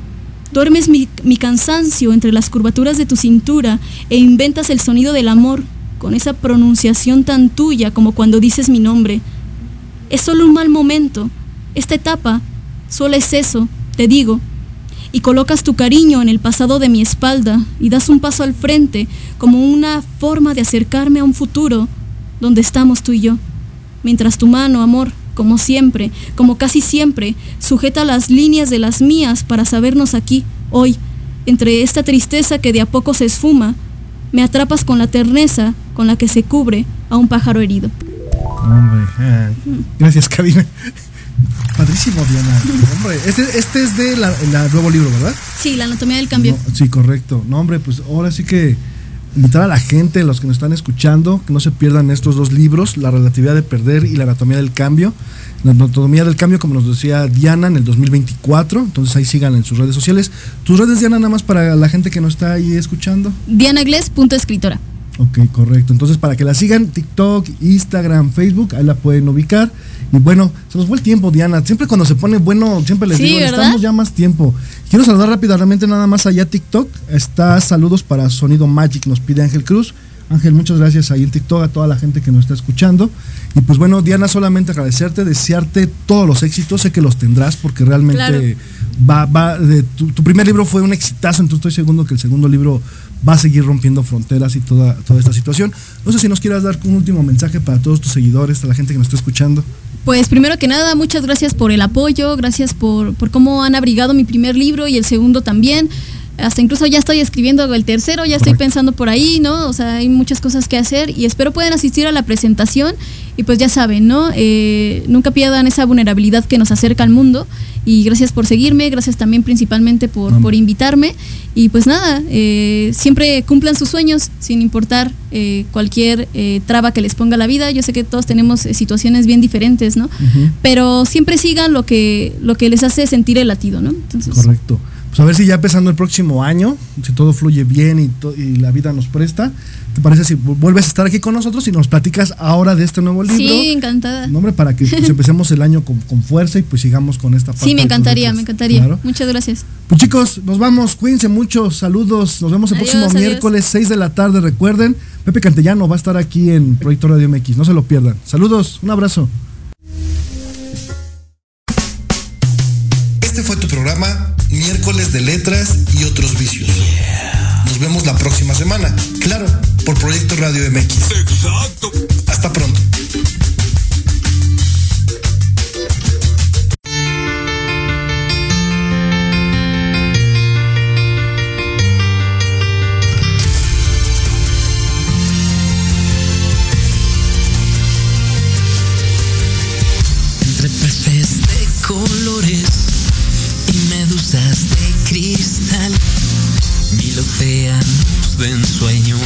Duermes mi, mi, cansancio entre las curvaturas de tu cintura e inventas el sonido del amor con esa pronunciación tan tuya como cuando dices mi nombre. Es solo un mal momento. Esta etapa solo es eso, te digo, y colocas tu cariño en el pasado de mi espalda y das un paso al frente como una forma de acercarme a un futuro donde estamos tú y yo. Mientras tu mano, amor, como siempre, como casi siempre, sujeta las líneas de las mías para sabernos aquí, hoy, entre esta tristeza que de a poco se esfuma, me atrapas con la terneza con la que se cubre a un pájaro herido. Eh. gracias, Cabina. Padrísimo, Diana. Hombre, este, este es de la, la nuevo libro, ¿verdad? Sí, la anatomía del cambio. No, sí, correcto. No, hombre, pues ahora sí que invitar a la gente, los que nos están escuchando, que no se pierdan estos dos libros, La relatividad de perder y La anatomía del cambio. La anatomía del cambio, como nos decía Diana, en el 2024. Entonces ahí sigan en sus redes sociales. Tus redes, Diana, nada más para la gente que no está ahí escuchando. Dianagles.escritora. Ok, correcto. Entonces, para que la sigan, TikTok, Instagram, Facebook, ahí la pueden ubicar. Y bueno, se nos fue el tiempo, Diana. Siempre cuando se pone bueno, siempre les Sí, digo, ¿verdad? necesitamos ya más tiempo. Quiero saludar rápidamente nada más allá TikTok. Está saludos para Sonido Magic, nos pide Ángel Cruz. Ángel, muchas gracias ahí en TikTok a toda la gente que nos está escuchando. Y pues bueno, Diana, solamente agradecerte, desearte todos los éxitos. Sé que los tendrás porque realmente Claro. va, va, de, tu, tu primer libro fue un exitazo, entonces estoy seguro que el segundo libro va a seguir rompiendo fronteras y toda, toda esta situación. No sé si nos quieras dar un último mensaje para todos tus seguidores, a la gente que nos está escuchando. Pues primero que nada, muchas gracias por el apoyo, gracias por, por cómo han abrigado mi primer libro y el segundo también. Hasta incluso ya estoy escribiendo el tercero, ya estoy Correcto. pensando por ahí, ¿no? O sea, hay muchas cosas que hacer y espero puedan asistir a la presentación y pues ya saben, ¿no? Eh, nunca pierdan esa vulnerabilidad que nos acerca al mundo y gracias por seguirme, gracias también principalmente por, por invitarme y pues nada, eh, siempre cumplan sus sueños sin importar eh, cualquier eh, traba que les ponga la vida. Yo sé que todos tenemos eh, situaciones bien diferentes, ¿no? Pero siempre sigan lo que, lo que les hace sentir el latido, ¿no? Entonces, Correcto. Pues a ver si ya empezando el próximo año, si todo fluye bien y, to- y la vida nos presta, ¿te parece si vu- vuelves a estar aquí con nosotros y nos platicas ahora de este nuevo libro? sí, encantada. No, hombre, para que pues, empecemos el año con, con fuerza y pues sigamos con esta parte. Sí, me encantaría, me encantaría. Claro. Muchas gracias. Pues chicos, nos vamos, cuídense mucho, saludos, nos vemos el Adiós, próximo adiós. miércoles 6 de la tarde, recuerden, Pepe Cantellano va a estar aquí en Proyecto Radio MX, no se lo pierdan. Saludos, un abrazo. Este fue tu programa Miércoles de Letras y otros vicios. Nos vemos la próxima semana, claro, por Proyecto Radio MX. Exacto. Hasta pronto. Ensueño,